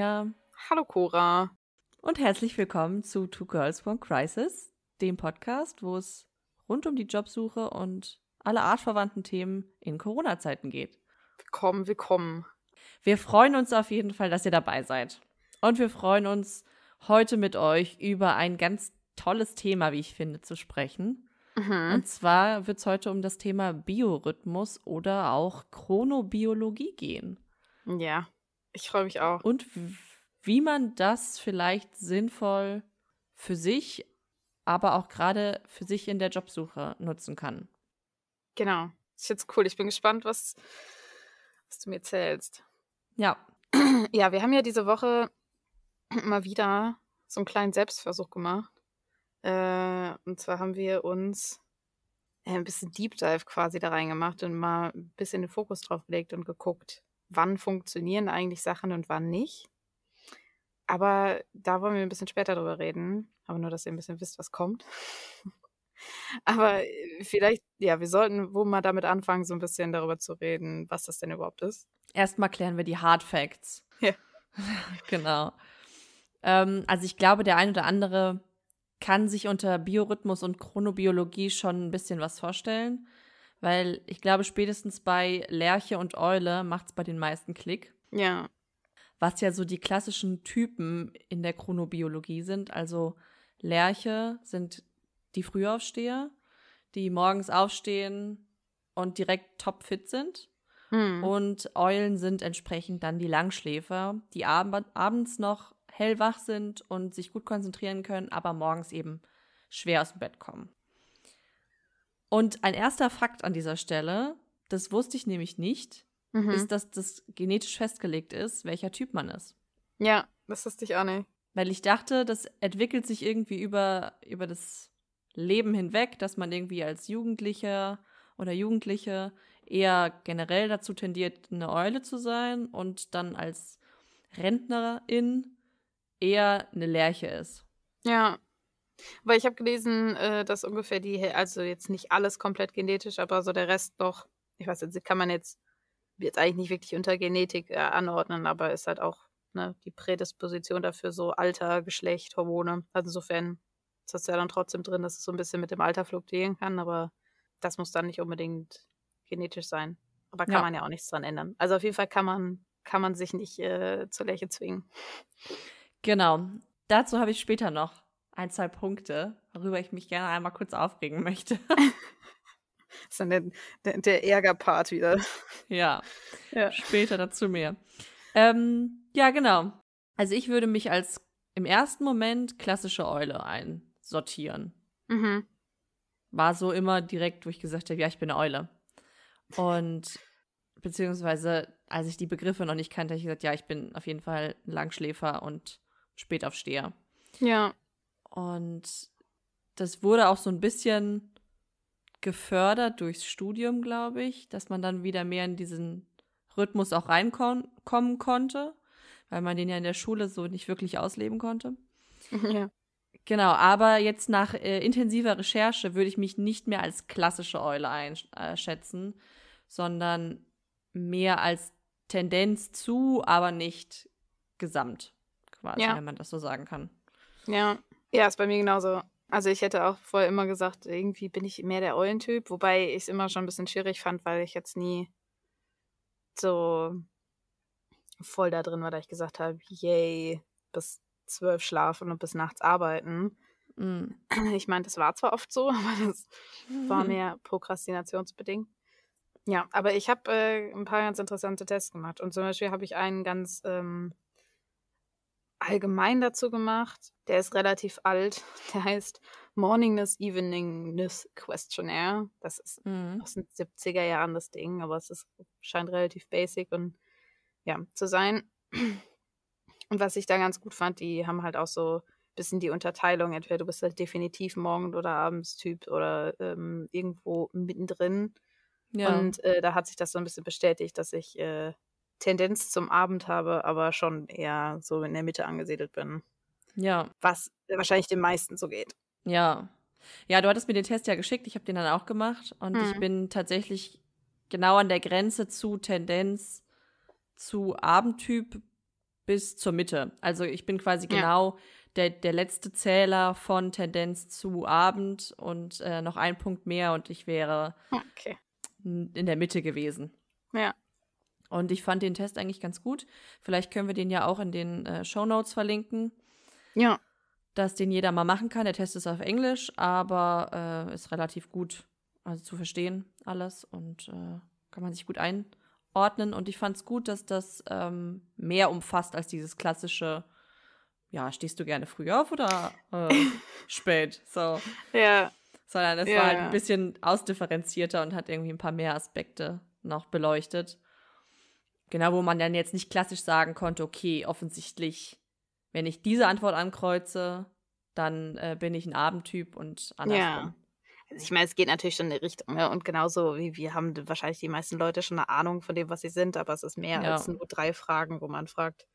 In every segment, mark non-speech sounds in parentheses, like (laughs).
Svenja. Hallo Cora. Und herzlich willkommen zu Two Girls One Crisis, dem Podcast, wo es rund um die Jobsuche und alle artverwandten Themen in Corona-Zeiten geht. Willkommen, willkommen. Wir freuen uns auf jeden Fall, dass ihr dabei seid. Und wir freuen uns, heute mit euch über ein ganz tolles Thema, wie ich finde, zu sprechen. Mhm. Und zwar wird es heute um das Thema Biorhythmus oder auch Chronobiologie gehen. Ja, ich freue mich auch. Und wie man das vielleicht sinnvoll für sich, aber auch gerade für sich in der Jobsuche nutzen kann. Genau. Ist jetzt cool. Ich bin gespannt, was, was du mir erzählst. Ja. (clears throat) Ja, wir haben ja diese Woche (clears throat) mal wieder so einen kleinen Selbstversuch gemacht. Äh, und zwar haben wir uns äh, ein bisschen Deep Dive quasi da reingemacht und mal ein bisschen den Fokus drauf gelegt und geguckt, wann funktionieren eigentlich Sachen und wann nicht. Aber da wollen wir ein bisschen später drüber reden. Aber nur, dass ihr ein bisschen wisst, was kommt. (laughs) Aber äh, vielleicht, ja, wir sollten wohl mal damit anfangen, so ein bisschen darüber zu reden, was das denn überhaupt ist. Erstmal klären wir die Hard Facts. Ja. (laughs) genau. Ähm, also ich glaube, der ein oder andere kann sich unter Biorhythmus und Chronobiologie schon ein bisschen was vorstellen, weil ich glaube, spätestens bei Lerche und Eule macht es bei den meisten Klick. Ja. Was ja so die klassischen Typen in der Chronobiologie sind. Also Lerche sind die Frühaufsteher, die morgens aufstehen und direkt topfit sind. Hm. Und Eulen sind entsprechend dann die Langschläfer, die ab abends noch hellwach sind und sich gut konzentrieren können, aber morgens eben schwer aus dem Bett kommen. Und ein erster Fakt an dieser Stelle, das wusste ich nämlich nicht, mhm. ist, dass das genetisch festgelegt ist, welcher Typ man ist. Ja, das wusste ich auch nicht. Weil ich dachte, das entwickelt sich irgendwie über, über das Leben hinweg, dass man irgendwie als Jugendlicher oder Jugendliche eher generell dazu tendiert, eine Eule zu sein und dann als Rentnerin eher eine Lerche ist. Ja. Weil ich habe gelesen, äh, dass ungefähr die, also jetzt nicht alles komplett genetisch, aber so der Rest doch, ich weiß jetzt, kann man jetzt, jetzt eigentlich nicht wirklich unter Genetik äh, anordnen, aber ist halt auch ne, die Prädisposition dafür, so Alter, Geschlecht, Hormone. Also insofern ist das ja dann trotzdem drin, dass es so ein bisschen mit dem Alter fluktuieren kann, aber das muss dann nicht unbedingt genetisch sein. Aber kann ja. man ja auch nichts dran ändern. Also auf jeden Fall kann man, kann man sich nicht äh, zur Lerche zwingen. Genau. Dazu habe ich später noch ein, zwei Punkte, worüber ich mich gerne einmal kurz aufregen möchte. (laughs) das ist dann der, der, der Ärgerpart wieder. Ja, ja, später dazu mehr. Ähm, ja, genau. Also ich würde mich als im ersten Moment klassische Eule einsortieren. Mhm. War so immer direkt, wo ich gesagt habe, ja, ich bin eine Eule. Und beziehungsweise, als ich die Begriffe noch nicht kannte, habe ich gesagt, ja, ich bin auf jeden Fall ein Langschläfer und Spätaufsteher. Ja. Und das wurde auch so ein bisschen gefördert durchs Studium, glaube ich, dass man dann wieder mehr in diesen Rhythmus auch reinkommen konnte, weil man den ja in der Schule so nicht wirklich ausleben konnte. (laughs) Ja. Genau, aber jetzt nach äh, intensiver Recherche würde ich mich nicht mehr als klassische Eule einschätzen, sondern mehr als Tendenz zu, aber nicht gesamt quasi, ja. wenn man das so sagen kann. Ja, ja, ist bei mir genauso. Also ich hätte auch vorher immer gesagt, irgendwie bin ich mehr der Eulentyp, wobei ich es immer schon ein bisschen schwierig fand, weil ich jetzt nie so voll da drin war, da ich gesagt habe, yay, bis zwölf schlafen und bis nachts arbeiten. Mm. Ich meine, das war zwar oft so, (laughs) aber das war mehr prokrastinationsbedingt. Ja, aber ich habe äh, ein paar ganz interessante Tests gemacht. Und zum Beispiel habe ich einen ganz ähm, allgemein dazu gemacht. Der ist relativ alt. (laughs) Der heißt Morningness Eveningness Questionnaire. Das ist mhm. aus den 70er Jahren das Ding, aber es ist, scheint relativ basic und ja, zu sein. Und was ich da ganz gut fand, die haben halt auch so ein bisschen die Unterteilung. Entweder du bist halt definitiv Morgen- oder Abendstyp oder ähm, irgendwo mittendrin. Ja. Und äh, da hat sich das so ein bisschen bestätigt, dass ich äh, Tendenz zum Abend habe, aber schon eher so in der Mitte angesiedelt bin. Ja. Was wahrscheinlich den meisten so geht. Ja. Ja, du hattest mir den Test ja geschickt, ich habe den dann auch gemacht und hm. ich mhm. bin tatsächlich genau an der Grenze zu Tendenz zu Abendtyp bis zur Mitte. Also ich bin quasi ja. genau der, der letzte Zähler von Tendenz zu Abend und äh, noch ein Punkt mehr und ich wäre okay. in der Mitte gewesen. Ja. Und ich fand den Test eigentlich ganz gut. Vielleicht können wir den ja auch in den äh, Show Notes verlinken. Ja. Dass den jeder mal machen kann. Der Test ist auf Englisch, aber äh, ist relativ gut also zu verstehen alles und äh, kann man sich gut einordnen. Und ich fand es gut, dass das ähm, mehr umfasst als dieses klassische ja, stehst du gerne früh auf oder äh, (laughs) spät? So. Ja. Sondern es ja, war halt ein bisschen ausdifferenzierter und hat irgendwie ein paar mehr Aspekte noch beleuchtet. Genau, wo man dann jetzt nicht klassisch sagen konnte, okay, offensichtlich, wenn ich diese Antwort ankreuze, dann äh, bin ich ein Abendtyp und andersrum. Ja. Also ich meine, es geht natürlich schon in die Richtung. Ne? Und genauso wie wir haben wahrscheinlich die meisten Leute schon eine Ahnung von dem, was sie sind, aber es ist mehr ja. als nur drei Fragen, wo man fragt,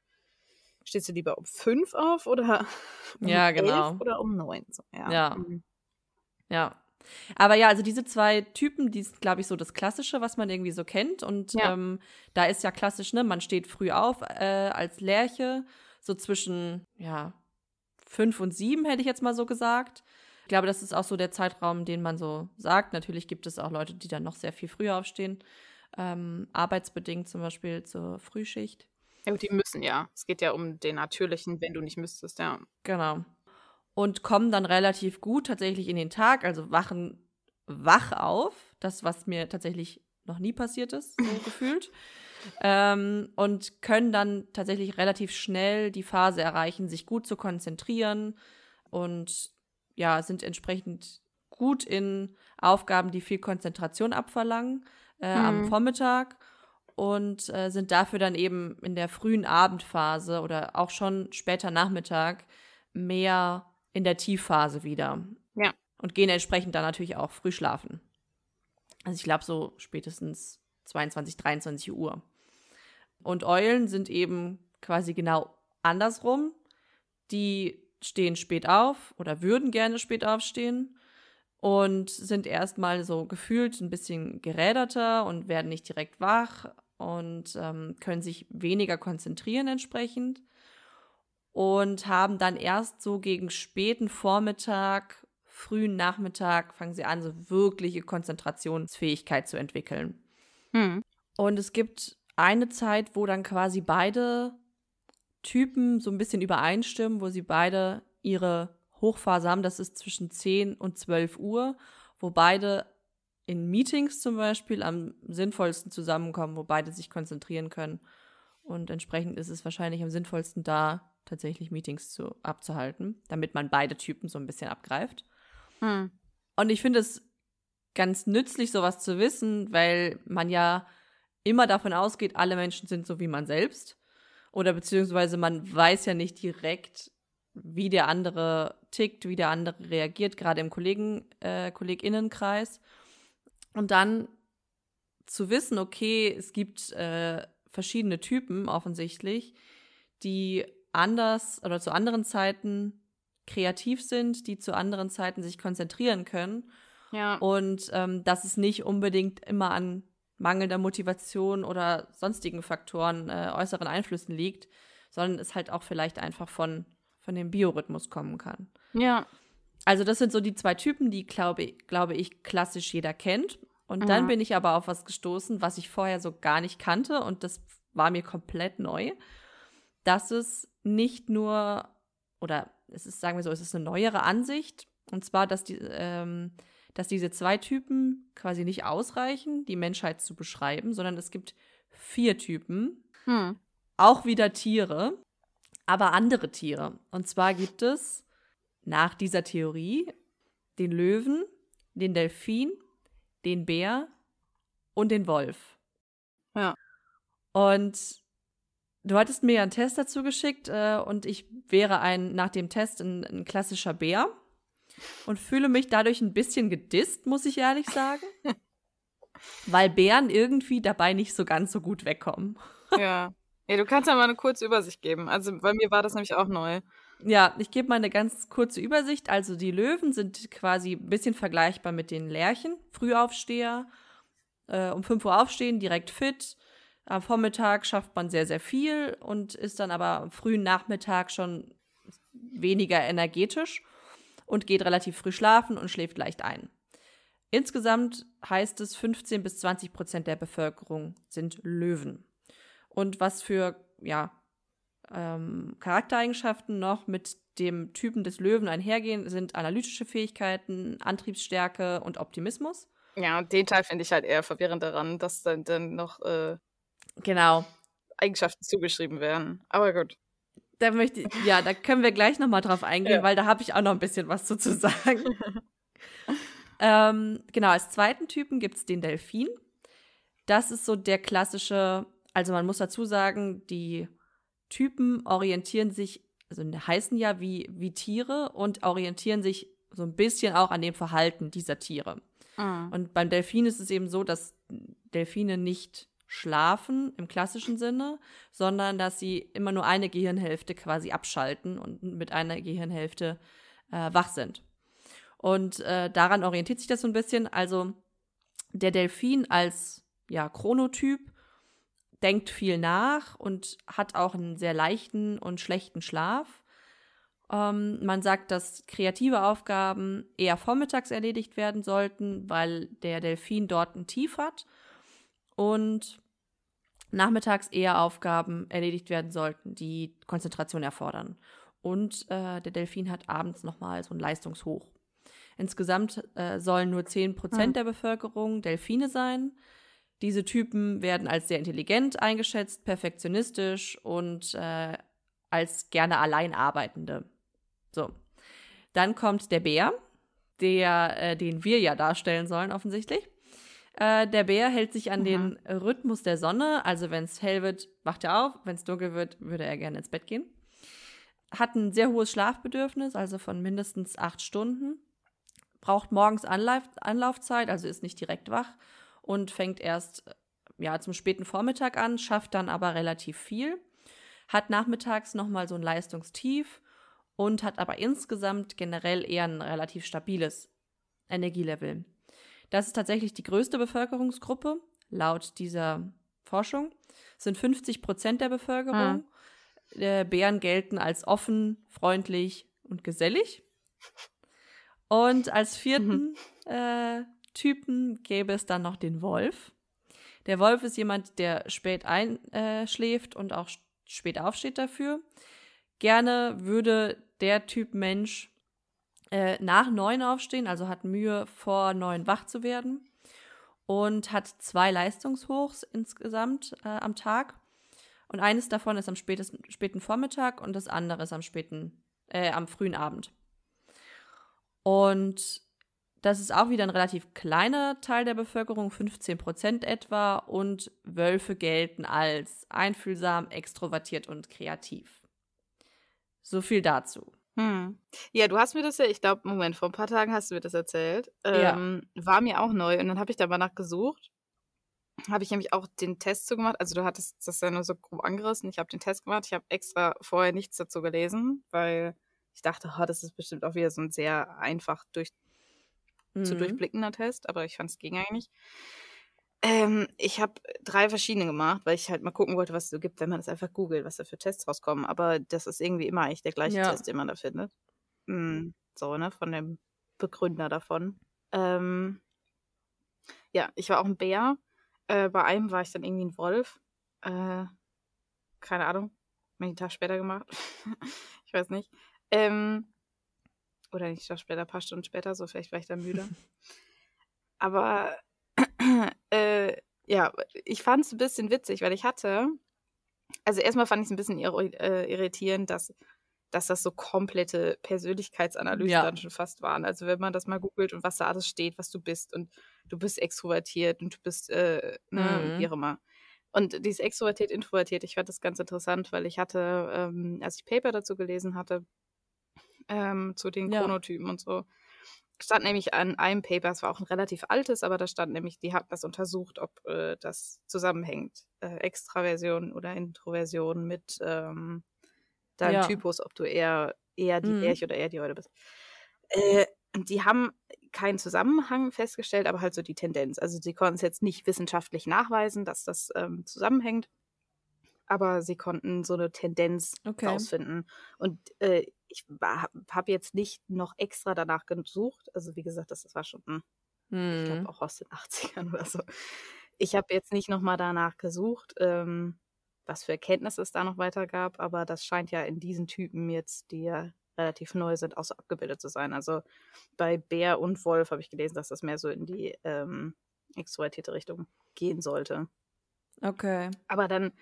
Stehst du lieber um fünf auf oder (laughs) um ja, genau. oder um neun? So, ja. Ja. Mhm. ja. Aber ja, also diese zwei Typen, die sind, glaube ich, so das Klassische, was man irgendwie so kennt. Und ja. ähm, da ist ja klassisch, ne, man steht früh auf äh, als Lerche, so zwischen, ja, fünf und sieben, hätte ich jetzt mal so gesagt. Ich glaube, das ist auch so der Zeitraum, den man so sagt. Natürlich gibt es auch Leute, die dann noch sehr viel früher aufstehen. Ähm, arbeitsbedingt zum Beispiel zur Frühschicht. Ja, die müssen ja. Es geht ja um den natürlichen, wenn du nicht müsstest, ja. Genau. Und kommen dann relativ gut tatsächlich in den Tag, also wachen wach auf. Das, was mir tatsächlich noch nie passiert ist, so (laughs) gefühlt. Ähm, und können dann tatsächlich relativ schnell die Phase erreichen, sich gut zu konzentrieren und ja, sind entsprechend gut in Aufgaben, die viel Konzentration abverlangen äh, mhm. am Vormittag und äh, sind dafür dann eben in der frühen Abendphase oder auch schon später Nachmittag mehr in der Tiefphase wieder. Ja. Und gehen entsprechend dann natürlich auch früh schlafen. Also ich glaube so spätestens 22, 23 Uhr. Und Eulen sind eben quasi genau andersrum. Die stehen spät auf oder würden gerne spät aufstehen und sind erstmal so gefühlt ein bisschen geräderter und werden nicht direkt wach, und ähm, können sich weniger konzentrieren entsprechend und haben dann erst so gegen späten Vormittag, frühen Nachmittag fangen sie an, so wirkliche Konzentrationsfähigkeit zu entwickeln. Hm. Und es gibt eine Zeit, wo dann quasi beide Typen so ein bisschen übereinstimmen, wo sie beide ihre Hochphase haben. Das ist zwischen 10 und 12 Uhr, wo beide in Meetings zum Beispiel am sinnvollsten zusammenkommen, wo beide sich konzentrieren können. Und entsprechend ist es wahrscheinlich am sinnvollsten, da tatsächlich Meetings zu, abzuhalten, damit man beide Typen so ein bisschen abgreift. Hm. Und ich finde es ganz nützlich, sowas zu wissen, weil man ja immer davon ausgeht, alle Menschen sind so wie man selbst. Oder beziehungsweise man weiß ja nicht direkt, wie der andere tickt, wie der andere reagiert, gerade im Kollegen, äh, KollegInnenkreis. Und dann zu wissen, okay, es gibt äh, verschiedene Typen offensichtlich, die anders oder zu anderen Zeiten kreativ sind, die zu anderen Zeiten sich konzentrieren können. Ja. Und ähm, dass es nicht unbedingt immer an mangelnder Motivation oder sonstigen Faktoren, äh, äußeren Einflüssen liegt, sondern es halt auch vielleicht einfach von, von dem Biorhythmus kommen kann. Ja. Also das sind so die zwei Typen, die, glaube, glaube ich, klassisch jeder kennt. Und mhm. dann bin ich aber auf was gestoßen, was ich vorher so gar nicht kannte und das war mir komplett neu, dass es nicht nur, oder es ist, sagen wir so, es ist eine neuere Ansicht, und zwar, dass, die, ähm, dass diese zwei Typen quasi nicht ausreichen, die Menschheit zu beschreiben, sondern es gibt vier Typen, mhm. auch wieder Tiere, aber andere Tiere. Und zwar gibt es nach dieser Theorie den Löwen, den Delfin, den Bär und den Wolf. Ja. Und du hattest mir ja einen Test dazu geschickt äh, und ich wäre ein nach dem Test ein, ein klassischer Bär und fühle mich dadurch ein bisschen gedisst, muss ich ehrlich sagen. (laughs) weil Bären irgendwie dabei nicht so ganz so gut wegkommen. ja. Ja, du kannst ja mal eine kurze Übersicht geben. Also bei mir war das nämlich auch neu. Ja, ich gebe mal eine ganz kurze Übersicht. Also die Löwen sind quasi ein bisschen vergleichbar mit den Lerchen. Frühaufsteher, äh, um 5 Uhr aufstehen, direkt fit, Am Vormittag schafft man sehr, sehr viel und ist dann aber am frühen Nachmittag schon weniger energetisch und geht relativ früh schlafen und schläft leicht ein. Insgesamt heißt es, 15 bis 20 Prozent der Bevölkerung sind Löwen. Und was für ja, ähm, Charaktereigenschaften noch mit dem Typen des Löwen einhergehen, sind analytische Fähigkeiten, Antriebsstärke und Optimismus. Ja, und den Teil finde ich halt eher verwirrend daran, dass dann, dann noch äh, genau. Eigenschaften zugeschrieben werden. Aber gut. Da möchte ich, ja, da können wir gleich nochmal drauf eingehen, ja. weil da habe ich auch noch ein bisschen was zu, zu sagen. (laughs) ähm, genau, als zweiten Typen gibt es den Delfin. Das ist so der klassische, also man muss dazu sagen, die Typen orientieren sich, also heißen ja wie, wie Tiere und orientieren sich so ein bisschen auch an dem Verhalten dieser Tiere. Mhm. Und beim Delfin ist es eben so, dass Delfine nicht schlafen im klassischen Sinne, sondern dass sie immer nur eine Gehirnhälfte quasi abschalten und mit einer Gehirnhälfte äh, wach sind. Und äh, daran orientiert sich das so ein bisschen. Also der Delfin als ja, Chronotyp denkt viel nach und hat auch einen sehr leichten und schlechten Schlaf. Ähm, man sagt, dass kreative Aufgaben eher vormittags erledigt werden sollten, weil der Delfin dort ein Tief hat und nachmittags eher Aufgaben erledigt werden sollten, die Konzentration erfordern. Und äh, der Delfin hat abends nochmal so ein Leistungshoch. Insgesamt äh, sollen nur 10% hm. der Bevölkerung Delfine sein. Diese Typen werden als sehr intelligent eingeschätzt, perfektionistisch und äh, als gerne Alleinarbeitende. So. Dann kommt der Bär, der, äh, den wir ja darstellen sollen, offensichtlich. Äh, der Bär hält sich an mhm. den Rhythmus der Sonne. Also, wenn es hell wird, wacht er auf. Wenn es dunkel wird, würde er gerne ins Bett gehen. Hat ein sehr hohes Schlafbedürfnis, also von mindestens acht Stunden. Braucht morgens Anlauf Anlaufzeit, also ist nicht direkt wach und fängt erst ja, zum späten Vormittag an, schafft dann aber relativ viel. Hat nachmittags nochmal so ein Leistungstief und hat aber insgesamt generell eher ein relativ stabiles Energielevel. Das ist tatsächlich die größte Bevölkerungsgruppe, laut dieser Forschung. Es sind 50 Prozent der Bevölkerung. Hm. Bären gelten als offen, freundlich und gesellig. Und als vierten mhm. äh, Typen gäbe es dann noch den Wolf. Der Wolf ist jemand, der spät einschläft äh, und auch spät aufsteht dafür. Gerne würde der Typ Mensch äh, nach neun aufstehen, also hat Mühe, vor neun wach zu werden und hat zwei Leistungshochs insgesamt äh, am Tag. Und eines davon ist am spätesten, späten Vormittag und das andere ist am späten, äh, am frühen Abend. Und das ist auch wieder ein relativ kleiner Teil der Bevölkerung, 15 Prozent etwa, und Wölfe gelten als einfühlsam, extrovertiert und kreativ. So viel dazu. Hm. Ja, du hast mir das ja, ich glaube, Moment, vor ein paar Tagen hast du mir das erzählt. Ähm, ja. War mir auch neu und dann habe ich da mal nachgesucht. Habe ich nämlich auch den Test zu gemacht. Also du hattest das ja nur so grob angerissen. Ich habe den Test gemacht. Ich habe extra vorher nichts dazu gelesen, weil ich dachte, oh, das ist bestimmt auch wieder so ein sehr einfach durch, mhm. zu durchblickender Test, aber ich fand es ging eigentlich. Ähm, ich habe drei verschiedene gemacht, weil ich halt mal gucken wollte, was es so gibt, wenn man das einfach googelt, was da für Tests rauskommen. Aber das ist irgendwie immer eigentlich der gleiche ja. Test, den man da findet. Mhm. So, ne, von dem Begründer davon. Ähm, ja, ich war auch ein Bär. Äh, bei einem war ich dann irgendwie ein Wolf. Äh, keine Ahnung. Habe einen Tag später gemacht. (laughs) ich weiß nicht. Ähm, oder nicht Tag später, ein paar Stunden später, so vielleicht war ich dann müde. (laughs) Aber (clears throat) äh, ja, ich fand es ein bisschen witzig, weil ich hatte, also erstmal fand ich es ein bisschen äh, irritierend, dass, dass das so komplette Persönlichkeitsanalysen ja. dann schon fast waren. Also wenn man das mal googelt und was da alles steht, was du bist und du bist extrovertiert und du bist, äh, ne, mhm. wie auch immer. Und dieses extrovertiert, introvertiert, ich fand das ganz interessant, weil ich hatte, ähm, als ich Paper dazu gelesen hatte, ähm, zu den ja. Chronotypen und so, stand nämlich an einem Paper, es war auch ein relativ altes, aber da stand nämlich, die hatten das untersucht, ob äh, das zusammenhängt, äh, Extraversion oder Introversion mit ähm, deinem ja. Typus, ob du eher, eher die mhm. Lerche oder eher die Eule bist. Äh, die haben keinen Zusammenhang festgestellt, aber halt so die Tendenz. Also sie konnten es jetzt nicht wissenschaftlich nachweisen, dass das ähm, zusammenhängt, aber sie konnten so eine Tendenz okay. rausfinden. Und äh, ich habe jetzt nicht noch extra danach gesucht. Also wie gesagt, das, das war schon, hm, hm. ich glaube auch aus den (laughs) 80ern oder so. Ich habe jetzt nicht nochmal danach gesucht, ähm, was für Erkenntnisse es da noch weiter gab, aber das scheint ja in diesen Typen jetzt, die ja relativ neu sind, auch so abgebildet zu sein. Also bei Bär und Wolf habe ich gelesen, dass das mehr so in die ähm, extrovertierte Richtung gehen sollte. Okay. Aber dann,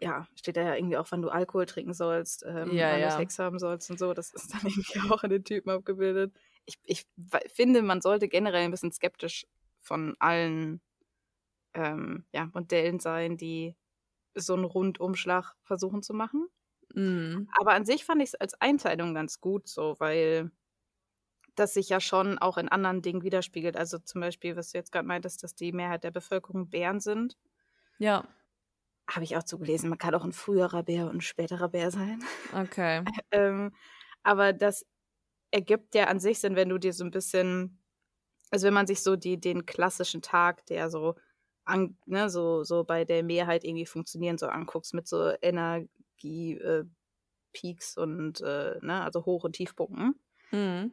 ja, steht da ja irgendwie auch, wann du Alkohol trinken sollst, ähm, ja, wann ja. du Sex haben sollst und so. Das ist dann (laughs) irgendwie auch in den Typen abgebildet. Ich, ich finde, man sollte generell ein bisschen skeptisch von allen ähm, ja, Modellen sein, die so einen Rundumschlag versuchen zu machen. Mhm. Aber an sich fand ich es als Einteilung ganz gut so, weil das sich ja schon auch in anderen Dingen widerspiegelt. Also zum Beispiel, was du jetzt gerade meintest, dass die Mehrheit der Bevölkerung Bären sind. Ja. Habe ich auch zugelesen. Man kann auch ein früherer Bär und ein späterer Bär sein. Okay. (laughs) ähm, aber das ergibt ja an sich Sinn, wenn du dir so ein bisschen, also wenn man sich so die, den klassischen Tag, der so, an, ne, so, so bei der Mehrheit irgendwie funktionieren, so anguckst, mit so Energie Energiepeaks äh, und äh, ne, also Hoch- und Tiefpunkten, mhm.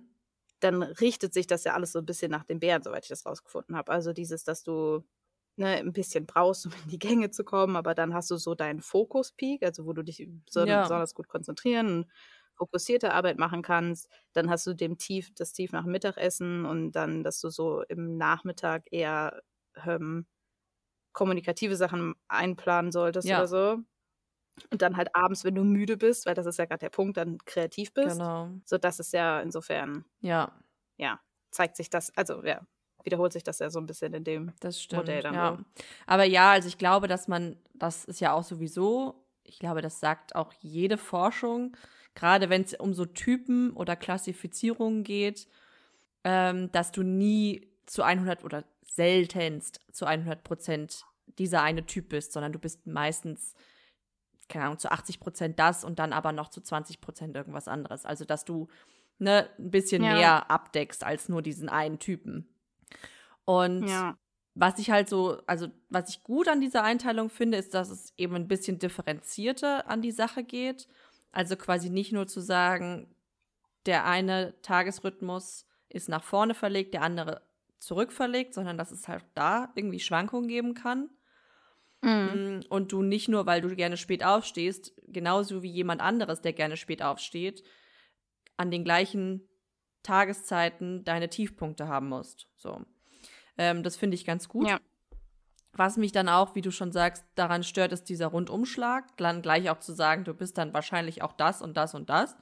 dann richtet sich das ja alles so ein bisschen nach den Bären, soweit ich das rausgefunden habe. Also dieses, dass du ne, ein bisschen brauchst, um in die Gänge zu kommen, aber dann hast du so deinen Fokus-Peak, also wo du dich so ja. besonders gut konzentrieren und fokussierte Arbeit machen kannst. Dann hast du dem Tief, das Tief nach Mittagessen und dann, dass du so im Nachmittag eher ähm, kommunikative Sachen einplanen solltest ja. oder so. Und dann halt abends, wenn du müde bist, weil das ist ja gerade der Punkt, dann kreativ bist. Genau. So, das ist ja insofern. Ja. Ja, zeigt sich das, also ja, wiederholt sich das ja so ein bisschen in dem das stimmt, Modell dann. Ja. Aber ja, also ich glaube, dass man, das ist ja auch sowieso, ich glaube, das sagt auch jede Forschung, gerade wenn es um so Typen oder Klassifizierungen geht, ähm, dass du nie zu 100 oder seltenst zu 100 Prozent dieser eine Typ bist, sondern du bist meistens keine Ahnung, zu 80 Prozent das und dann aber noch zu 20 Prozent irgendwas anderes. Also, dass du ne, ein bisschen ja. mehr abdeckst als nur diesen einen Typen. Und ja. was ich halt so, also was ich gut an dieser Einteilung finde, ist, dass es eben ein bisschen differenzierter an die Sache geht. Also quasi nicht nur zu sagen, der eine Tagesrhythmus ist nach vorne verlegt, der andere zurück verlegt, sondern dass es halt da irgendwie Schwankungen geben kann. Mhm. Mm, und du nicht nur, weil du gerne spät aufstehst, genauso wie jemand anderes, der gerne spät aufsteht, an den gleichen Tageszeiten deine Tiefpunkte haben musst. So. Ähm, das finde ich ganz gut. Ja. Was mich dann auch, wie du schon sagst, daran stört, ist dieser Rundumschlag. Dann gleich auch zu sagen, du bist dann wahrscheinlich auch das und das und das.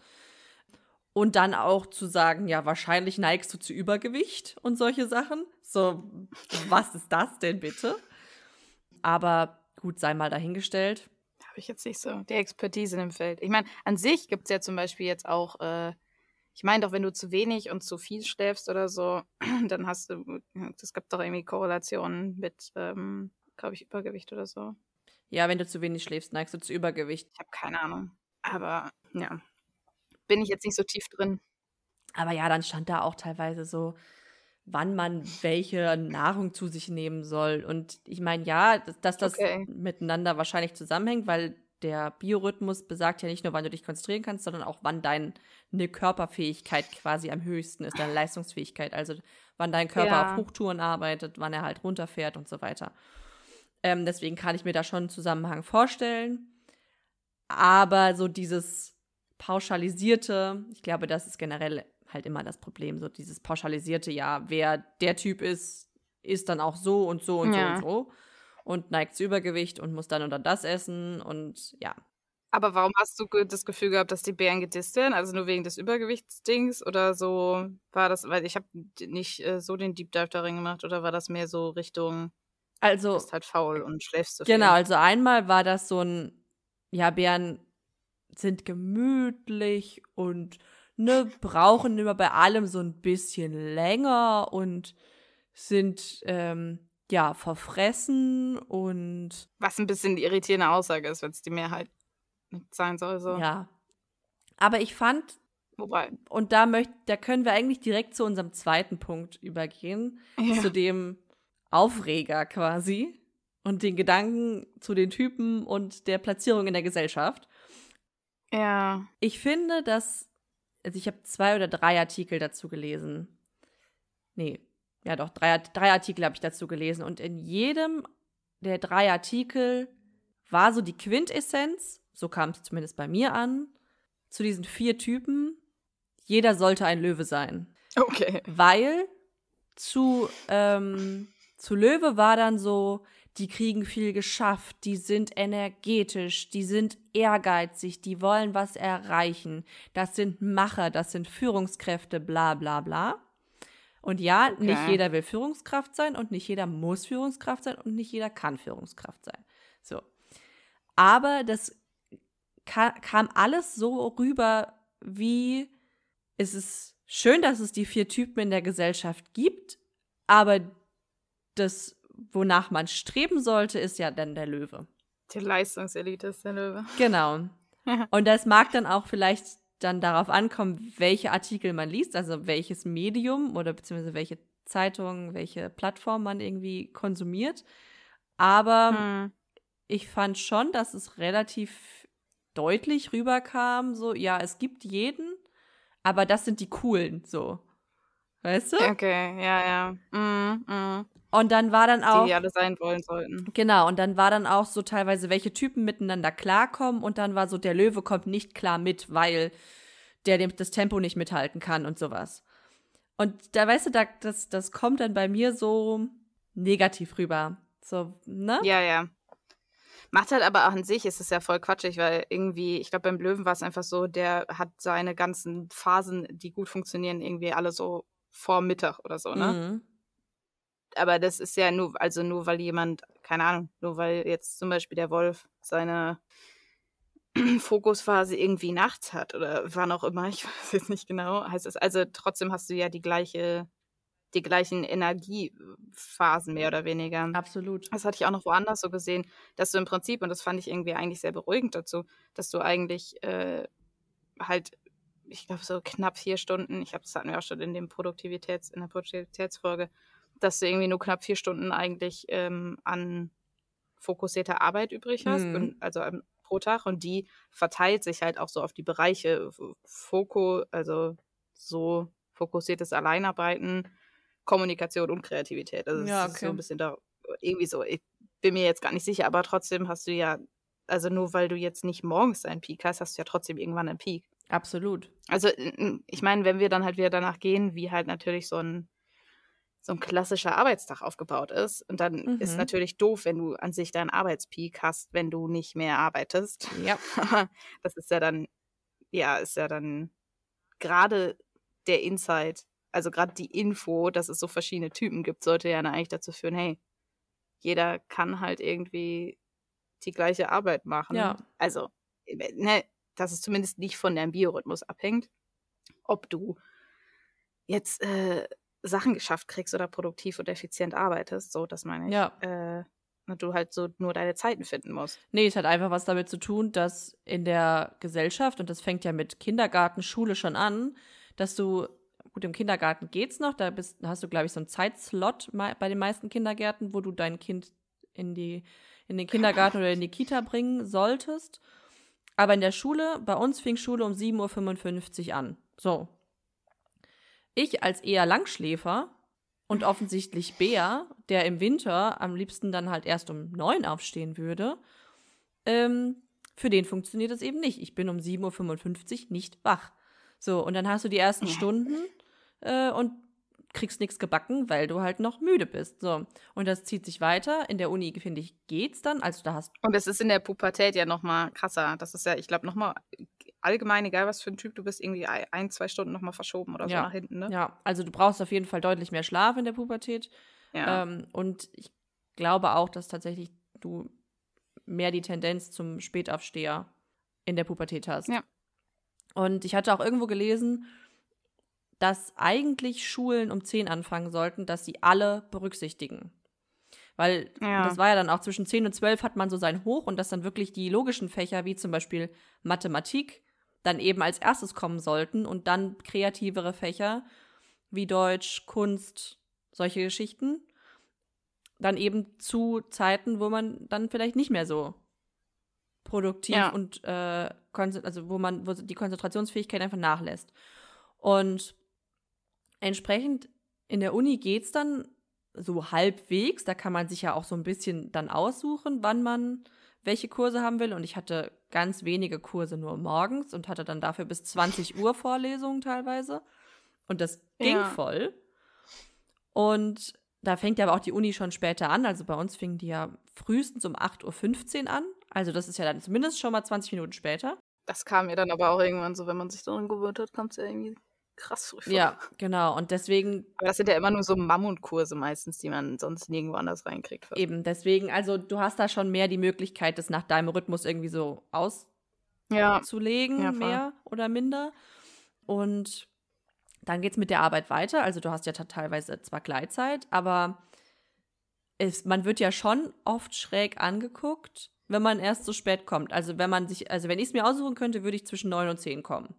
Und dann auch zu sagen, ja, wahrscheinlich neigst du zu Übergewicht und solche Sachen. So, was ist das denn bitte? Aber gut, sei mal dahingestellt. Habe ich jetzt nicht so die Expertise in dem Feld. Ich meine, an sich gibt es ja zum Beispiel jetzt auch, äh, ich meine doch, wenn du zu wenig und zu viel schläfst oder so, (clears throat) dann hast du, es gibt doch irgendwie Korrelationen mit, ähm, glaube ich, Übergewicht oder so. Ja, wenn du zu wenig schläfst, neigst du zu Übergewicht. Ich habe keine Ahnung. Aber ja, bin ich jetzt nicht so tief drin. Aber ja, dann stand da auch teilweise so, wann man welche Nahrung zu sich nehmen soll. Und ich meine, ja, dass, das okay. miteinander wahrscheinlich zusammenhängt, weil der Biorhythmus besagt ja nicht nur, wann du dich konzentrieren kannst, sondern auch, wann deine Körperfähigkeit quasi am höchsten ist, deine Leistungsfähigkeit. Also wann dein Körper ja. auf Hochtouren arbeitet, wann er halt runterfährt und so weiter. Ähm, deswegen kann ich mir da schon einen Zusammenhang vorstellen. Aber so dieses pauschalisierte, ich glaube, das ist generell halt immer das Problem, so dieses pauschalisierte, ja, wer der Typ ist, ist dann auch so und so und ja. so und so und neigt zu Übergewicht und muss dann oder das essen und ja. Aber warum hast du das Gefühl gehabt, dass die Bären gedisst werden? Also nur wegen des Übergewichtsdings oder so war das, weil ich habe nicht äh, so den Deep Dive darin gemacht oder war das mehr so Richtung, also bist halt faul und schläfst so viel? Genau, also einmal war das so ein, ja, Bären sind gemütlich und ne, brauchen immer bei allem so ein bisschen länger und sind ähm, ja verfressen und was ein bisschen die irritierende Aussage ist, wenn es die Mehrheit nicht sein soll. So. Ja, aber ich fand Wobei. Und da möcht, da können wir eigentlich direkt zu unserem zweiten Punkt übergehen, ja. zu dem Aufreger quasi und den Gedanken zu den Typen und der Platzierung in der Gesellschaft. Ja. Ich finde, dass, also ich habe zwei oder drei Artikel dazu gelesen. Nee, ja doch, drei, drei Artikel habe ich dazu gelesen. Und in jedem der drei Artikel war so die Quintessenz, so kam es zumindest bei mir an, zu diesen vier Typen, jeder sollte ein Löwe sein. Okay. Weil zu, ähm, zu Löwe war dann so, die kriegen viel geschafft, die sind energetisch, die sind ehrgeizig, die wollen was erreichen, das sind Macher, das sind Führungskräfte, bla bla bla. Und ja, okay. nicht jeder will Führungskraft sein und nicht jeder muss Führungskraft sein und nicht jeder kann Führungskraft sein. So. Aber das kam alles so rüber, wie es ist schön, dass es die vier Typen in der Gesellschaft gibt, aber das, wonach man streben sollte, ist ja dann der Löwe. Die Leistungselite ist der Löwe. Genau. (laughs) Und das mag dann auch vielleicht dann darauf ankommen, welche Artikel man liest, also welches Medium oder beziehungsweise welche Zeitung, welche Plattform man irgendwie konsumiert. Aber hm. ich fand schon, dass es relativ deutlich rüberkam, so, ja, es gibt jeden, aber das sind die coolen, so. Weißt du? Okay, ja, ja. Mm, mm. Und dann war dann auch. Die, alle sein wollen sollten. Genau, und dann war dann auch so teilweise, welche Typen miteinander klarkommen. Und dann war so, der Löwe kommt nicht klar mit, weil der dem, das Tempo nicht mithalten kann und sowas. Und da, weißt du, da, das, das kommt dann bei mir so negativ rüber. So, ne? Ja, ja. Macht halt aber auch an sich, ist es ja voll quatschig, weil irgendwie, ich glaube, beim Löwen war es einfach so, der hat seine ganzen Phasen, die gut funktionieren, irgendwie alle so vor Mittag oder so, ne? Mhm aber das ist ja nur, also nur weil jemand, keine Ahnung, nur weil jetzt zum Beispiel der Wolf seine (clears throat) Fokusphase irgendwie nachts hat oder wann auch immer, (laughs) ich weiß jetzt nicht genau, heißt es, also trotzdem hast du ja die gleiche, die gleichen Energiephasen mehr oder weniger. Absolut. Das hatte ich auch noch woanders so gesehen, dass du im Prinzip, und das fand ich irgendwie eigentlich sehr beruhigend dazu, dass du eigentlich äh, halt ich glaube, so knapp vier Stunden, ich habe das hatten wir auch schon in dem Produktivitäts, in der Produktivitätsfolge, dass du irgendwie nur knapp vier Stunden eigentlich ähm, an fokussierter Arbeit übrig hast, mhm. und, also ähm, pro Tag und die verteilt sich halt auch so auf die Bereiche Fokus, also so fokussiertes Alleinarbeiten, Kommunikation und Kreativität. Also ja, okay. ist so ein bisschen da irgendwie so. Ich bin mir jetzt gar nicht sicher, aber trotzdem hast du ja, also nur weil du jetzt nicht morgens einen Peak hast, hast du ja trotzdem irgendwann einen Peak. Absolut. Also ich meine, wenn wir dann halt wieder danach gehen, wie halt natürlich so ein so ein klassischer Arbeitstag aufgebaut ist. Und dann mhm. ist natürlich doof, wenn du an sich deinen Arbeitspeak hast, wenn du nicht mehr arbeitest. Ja. (laughs) das ist ja dann, ja, ist ja dann gerade der Insight, also gerade die Info, dass es so verschiedene Typen gibt, sollte ja eigentlich dazu führen, hey, jeder kann halt irgendwie die gleiche Arbeit machen. Ja. Also, ne, dass es zumindest nicht von deinem Biorhythmus abhängt, ob du jetzt äh, Sachen geschafft kriegst oder produktiv und effizient arbeitest. So, das meine ich. Ja. Äh, und du halt so nur deine Zeiten finden musst. Nee, es hat einfach was damit zu tun, dass in der Gesellschaft, und das fängt ja mit Kindergarten, Schule schon an, dass du, gut, im Kindergarten geht's noch, da bist, hast du, glaube ich, so einen Zeitslot bei den meisten Kindergärten, wo du dein Kind in die, in den Kindergarten oder in die Kita bringen solltest. Aber in der Schule, bei uns fing Schule um 7.55 Uhr an. So, ich als eher Langschläfer und offensichtlich Bär, der im Winter am liebsten dann halt erst um neun aufstehen würde, ähm, für den funktioniert das eben nicht. Ich bin um 7.55 Uhr nicht wach. So, und dann hast du die ersten ja. Stunden äh, und kriegst nichts gebacken, weil du halt noch müde bist. So. Und das zieht sich weiter. In der Uni, finde ich, geht's dann. Also da hast Und es ist in der Pubertät ja noch mal krasser. Das ist ja, ich glaube, noch mal allgemein, egal was für ein Typ du bist, irgendwie ein, zwei Stunden nochmal verschoben oder so ja. nach hinten, ne? Ja, also du brauchst auf jeden Fall deutlich mehr Schlaf in der Pubertät. Ja. Ähm, und ich glaube auch, dass tatsächlich du mehr die Tendenz zum Spätaufsteher in der Pubertät hast. Ja. Und ich hatte auch irgendwo gelesen, dass eigentlich Schulen um 10 anfangen sollten, dass sie alle berücksichtigen. Weil ja. das war ja dann auch zwischen 10 und 12 hat man so sein Hoch und dass dann wirklich die logischen Fächer wie zum Beispiel Mathematik dann eben als erstes kommen sollten und dann kreativere Fächer wie Deutsch, Kunst, solche Geschichten. Dann eben zu Zeiten, wo man dann vielleicht nicht mehr so produktiv ja. und äh, also wo man wo die Konzentrationsfähigkeit einfach nachlässt. Und entsprechend in der Uni geht es dann so halbwegs. Da kann man sich ja auch so ein bisschen dann aussuchen, wann man welche Kurse haben will. Und ich hatte ganz wenige Kurse nur morgens und hatte dann dafür bis 20 Uhr Vorlesungen teilweise. Und das ging ja. voll. Und da fängt ja aber auch die Uni schon später an. Also bei uns fing die ja frühestens um 8.15 Uhr an. Also das ist ja dann zumindest schon mal 20 Minuten später. Das kam mir dann aber auch irgendwann so, wenn man sich daran gewöhnt hat, kommt es ja irgendwie krass vor. Ja, (laughs) genau. Und deswegen. Aber das sind ja immer nur so Mammutkurse meistens, die man sonst nirgendwo anders reinkriegt. Fast. Eben, deswegen, also du hast da schon mehr die Möglichkeit, das nach deinem Rhythmus irgendwie so auszulegen, ja. ja, mehr oder minder. Und dann geht es mit der Arbeit weiter. Also du hast ja teilweise zwar Gleitzeit, aber es, man wird ja schon oft schräg angeguckt, wenn man erst so spät kommt. Also wenn man sich, also wenn ich es mir aussuchen könnte, würde ich zwischen neun und zehn kommen.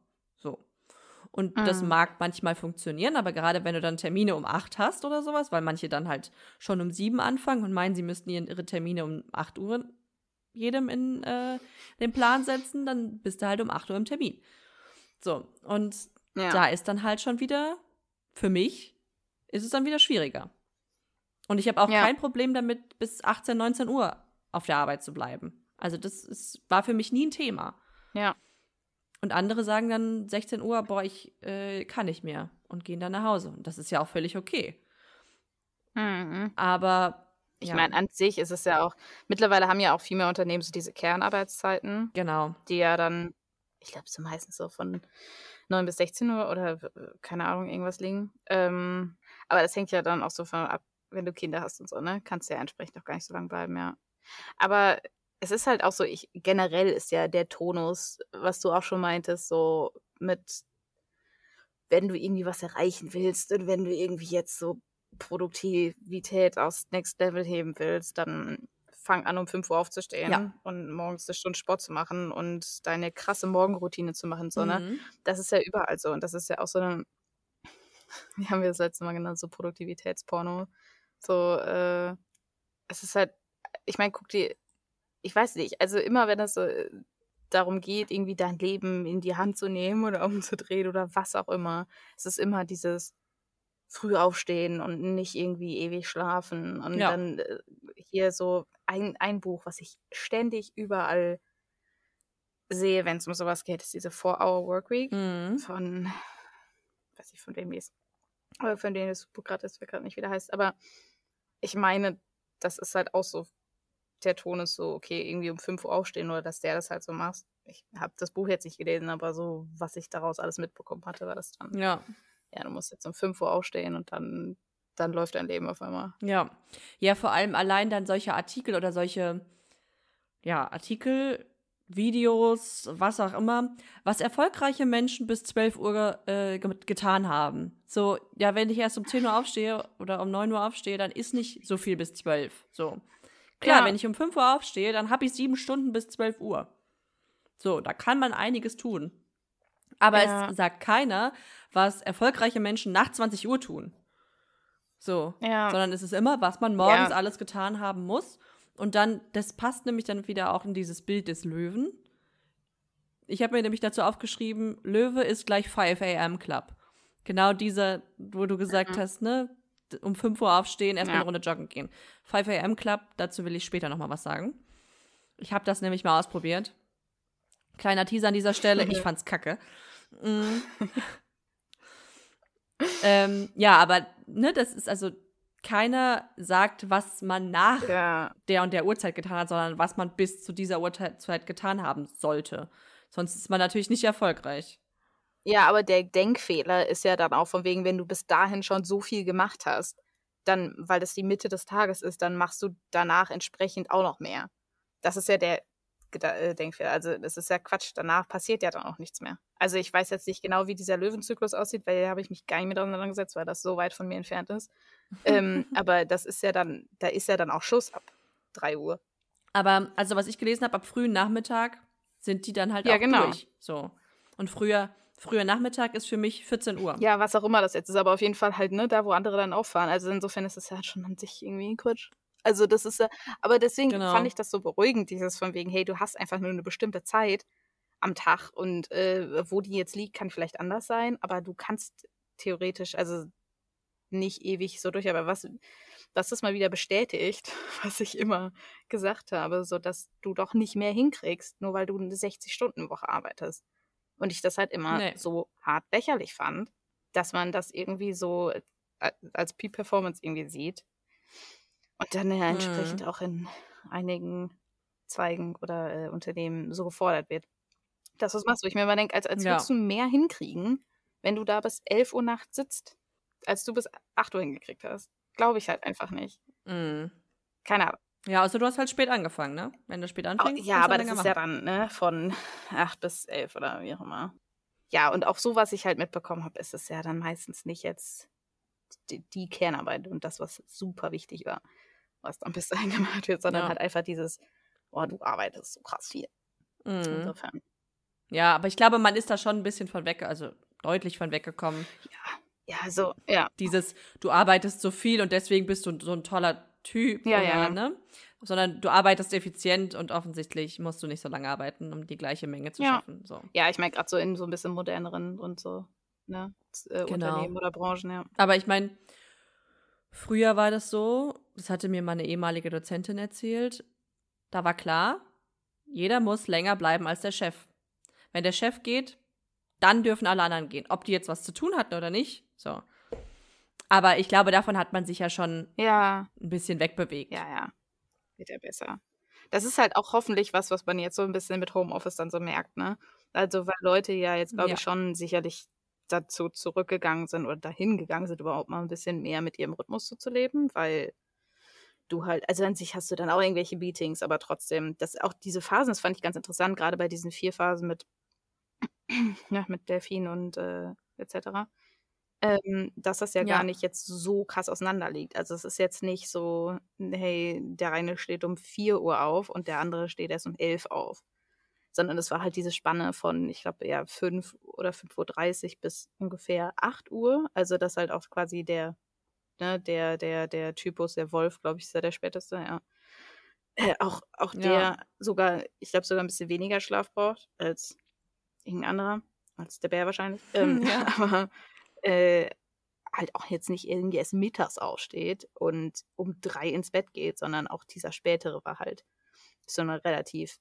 Und mhm. das mag manchmal funktionieren, aber gerade wenn du dann Termine um acht hast oder sowas, weil manche dann halt schon um sieben anfangen und meinen, sie müssten ihre Termine um acht Uhr jedem in äh, den Plan setzen, dann bist du halt um acht Uhr im Termin. So, und ja. da ist dann halt schon wieder, für mich, ist es dann wieder schwieriger. Und ich habe auch ja. kein Problem damit, bis 18, 19 Uhr auf der Arbeit zu bleiben. Also das ist, war für mich nie ein Thema. Ja. Und andere sagen dann 16 Uhr, boah, ich äh, kann nicht mehr und gehen dann nach Hause. Und das ist ja auch völlig okay. Mhm. Aber ich ja. meine, an sich ist es ja auch, mittlerweile haben ja auch viel mehr Unternehmen so diese Kernarbeitszeiten. Genau. Die ja dann, ich glaube, so meistens so von 9 bis 16 Uhr oder keine Ahnung, irgendwas liegen. Ähm, aber das hängt ja dann auch so von ab, wenn du Kinder hast und so, ne? Kannst du ja entsprechend auch gar nicht so lange bleiben, ja. Aber es ist halt auch so, ich generell ist ja der Tonus, was du auch schon meintest, so mit, wenn du irgendwie was erreichen willst und wenn du irgendwie jetzt so Produktivität aus Next Level heben willst, dann fang an, um 5 Uhr aufzustehen ja. und morgens eine Stunde Sport zu machen und deine krasse Morgenroutine zu machen. So, ne? Mhm. Das ist ja überall so. Und das ist ja auch so eine, (laughs) wie haben wir das letzte Mal genannt, so Produktivitätsporno. So, äh, es ist halt, ich meine, guck dir ich weiß nicht, also immer wenn es so äh, darum geht, irgendwie dein Leben in die Hand zu nehmen oder (laughs) umzudrehen oder was auch immer, es ist immer dieses früh aufstehen und nicht irgendwie ewig schlafen und ja. dann äh, hier so ein, ein Buch, was ich ständig überall sehe, wenn es um sowas geht, ist diese Four-Hour-Workweek mhm. von, weiß ich von wem die ist, oder von denen das Buch gerade ist, wer gerade nicht wieder heißt, aber ich meine, das ist halt auch so der Ton ist so, okay, irgendwie um 5 Uhr aufstehen oder dass der das halt so macht. Ich habe das Buch jetzt nicht gelesen, aber so, was ich daraus alles mitbekommen hatte, war das dann. Ja. Ja, du musst jetzt um 5 Uhr aufstehen und dann, dann läuft dein Leben auf einmal. Ja. Ja, vor allem allein dann solche Artikel oder solche, ja, Artikel, Videos, was auch immer, was erfolgreiche Menschen bis 12 Uhr äh, getan haben. So, ja, wenn ich erst um 10 Uhr aufstehe oder um 9 Uhr aufstehe, dann ist nicht so viel bis 12. So. Klar, ja. wenn ich um 5 Uhr aufstehe, dann habe ich sieben Stunden bis 12 Uhr. So, da kann man einiges tun. Aber ja. es sagt keiner, was erfolgreiche Menschen nach 20 Uhr tun. So. Ja. Sondern es ist immer, was man morgens alles getan haben muss. Und dann, das passt nämlich dann wieder auch in dieses Bild des Löwen. Ich habe mir nämlich dazu aufgeschrieben, Löwe ist gleich 5 a.m. Club. Genau dieser, wo du gesagt mhm. hast, ne, um 5 Uhr aufstehen, erstmal ja. eine Runde joggen gehen. 5 a.m. Club, dazu will ich später nochmal was sagen. Ich habe das nämlich mal ausprobiert. Kleiner Teaser an dieser Stelle, ich (laughs) fand's kacke. Mm. (laughs) ähm, ja, aber ne, das ist also keiner sagt, was man nach ja. der und der Uhrzeit getan hat, sondern was man bis zu dieser Uhrzeit getan haben sollte. Sonst ist man natürlich nicht erfolgreich. Ja, aber der Denkfehler ist ja dann auch von wegen, wenn du bis dahin schon so viel gemacht hast, dann, weil das die Mitte des Tages ist, dann machst du danach entsprechend auch noch mehr. Das ist ja der äh, Denkfehler. Also das ist ja Quatsch. Danach passiert ja dann auch nichts mehr. Also ich weiß jetzt nicht genau, wie dieser Löwenzyklus aussieht, weil da habe ich mich gar nicht mit auseinandergesetzt, weil das so weit von mir entfernt ist. ähm, (laughs) aber das ist ja dann, da ist ja dann auch Schluss ab 3 Uhr. Aber also was ich gelesen habe, ab frühen Nachmittag sind die dann halt ja, auch genau. durch. So. Und früher, früher Nachmittag ist für mich 14 Uhr. Ja, was auch immer das jetzt ist, aber auf jeden Fall halt, ne, da, wo andere dann auffahren. Also insofern ist es ja schon an sich irgendwie Quatsch. Also das ist ja, aber deswegen genau. fand ich das so beruhigend, dieses von wegen, hey, du hast einfach nur eine bestimmte Zeit am Tag und äh, wo die jetzt liegt, kann vielleicht anders sein, aber du kannst theoretisch, also nicht ewig so durch, aber was, was das mal wieder bestätigt, (laughs) was ich immer gesagt habe, so dass du doch nicht mehr hinkriegst, nur weil du eine 60-Stunden-Woche arbeitest. Und ich das halt immer nee. so hart lächerlich fand, dass man das irgendwie so äh, als Peak-Performance irgendwie sieht. Und dann ja entsprechend mhm. auch in einigen Zweigen oder äh, Unternehmen so gefordert wird. Das, was machst du? Ich mir immer denke, als, als ja. würdest du mehr hinkriegen, wenn du da bis 11 Uhr nachts sitzt, als du bis 8 Uhr hingekriegt hast. Glaube ich halt einfach nicht. Mhm. Keine Ahnung. Ja, also du hast halt spät angefangen, ne? Wenn du spät anfängst. Oh, ja, aber das ist machen. ja dann, ne, von (laughs) 8 bis 11 oder wie auch immer. Ja, und auch so, was ich halt mitbekommen habe, ist es ja dann meistens nicht jetzt die, die, Kernarbeit und das, was super wichtig war, was dann bis (laughs) dahin gemacht wird, sondern ja. halt einfach dieses, boah, du arbeitest so krass viel. Mhm. Insofern. Ja, aber ich glaube, man ist da schon ein bisschen von weg, also deutlich von weggekommen. Ja, ja, so, ja. Dieses, du arbeitest so viel und deswegen bist du so ein toller Typ, ja, oder, ja. ne? Sondern du arbeitest effizient und offensichtlich musst du nicht so lange arbeiten, um die gleiche Menge zu ja. schaffen. So. Ja, ich meine gerade so in so ein bisschen moderneren und so, ne? Äh, genau. Unternehmen oder Branchen, ja. Aber ich meine, früher war das so, das hatte mir meine ehemalige Dozentin erzählt, da war klar, jeder muss länger bleiben als der Chef. Wenn der Chef geht, dann dürfen alle anderen gehen. Ob die jetzt was zu tun hatten oder nicht. So. Aber ich glaube, davon hat man sich ja schon ja. ein bisschen wegbewegt. Ja, ja. Wird ja besser. Das ist halt auch hoffentlich was, was man jetzt so ein bisschen mit Homeoffice dann so merkt, ne? Also, weil Leute ja jetzt, glaube ja. ich, schon sicherlich dazu zurückgegangen sind oder dahin gegangen sind, überhaupt mal ein bisschen mehr mit ihrem Rhythmus so zu leben, weil du halt, also an sich hast du dann auch irgendwelche Meetings, aber trotzdem, das auch diese Phasen, das fand ich ganz interessant, gerade bei diesen vier Phasen mit, (clears throat) ja, mit Delfin und äh, etc. Ähm, dass das ja, ja, gar nicht jetzt so krass auseinander liegt. Also es ist jetzt nicht so, hey, der eine steht um 4 Uhr auf und der andere steht erst um 11 auf. Sondern es war halt diese Spanne von, ich glaube, ja, 5 oder 5.30 Uhr bis ungefähr 8 Uhr. Also dass halt auch quasi der ne, der, der, der Typus, der Wolf, glaube ich, ist ja der späteste, ja. Äh, auch, auch der ja. sogar, ich glaube, sogar ein bisschen weniger Schlaf braucht als irgendein anderer, als der Bär wahrscheinlich. Ähm, ja. (laughs) Aber äh, halt auch jetzt nicht irgendwie erst mittags aufsteht und um drei ins Bett geht, sondern auch dieser spätere war halt so eine relativ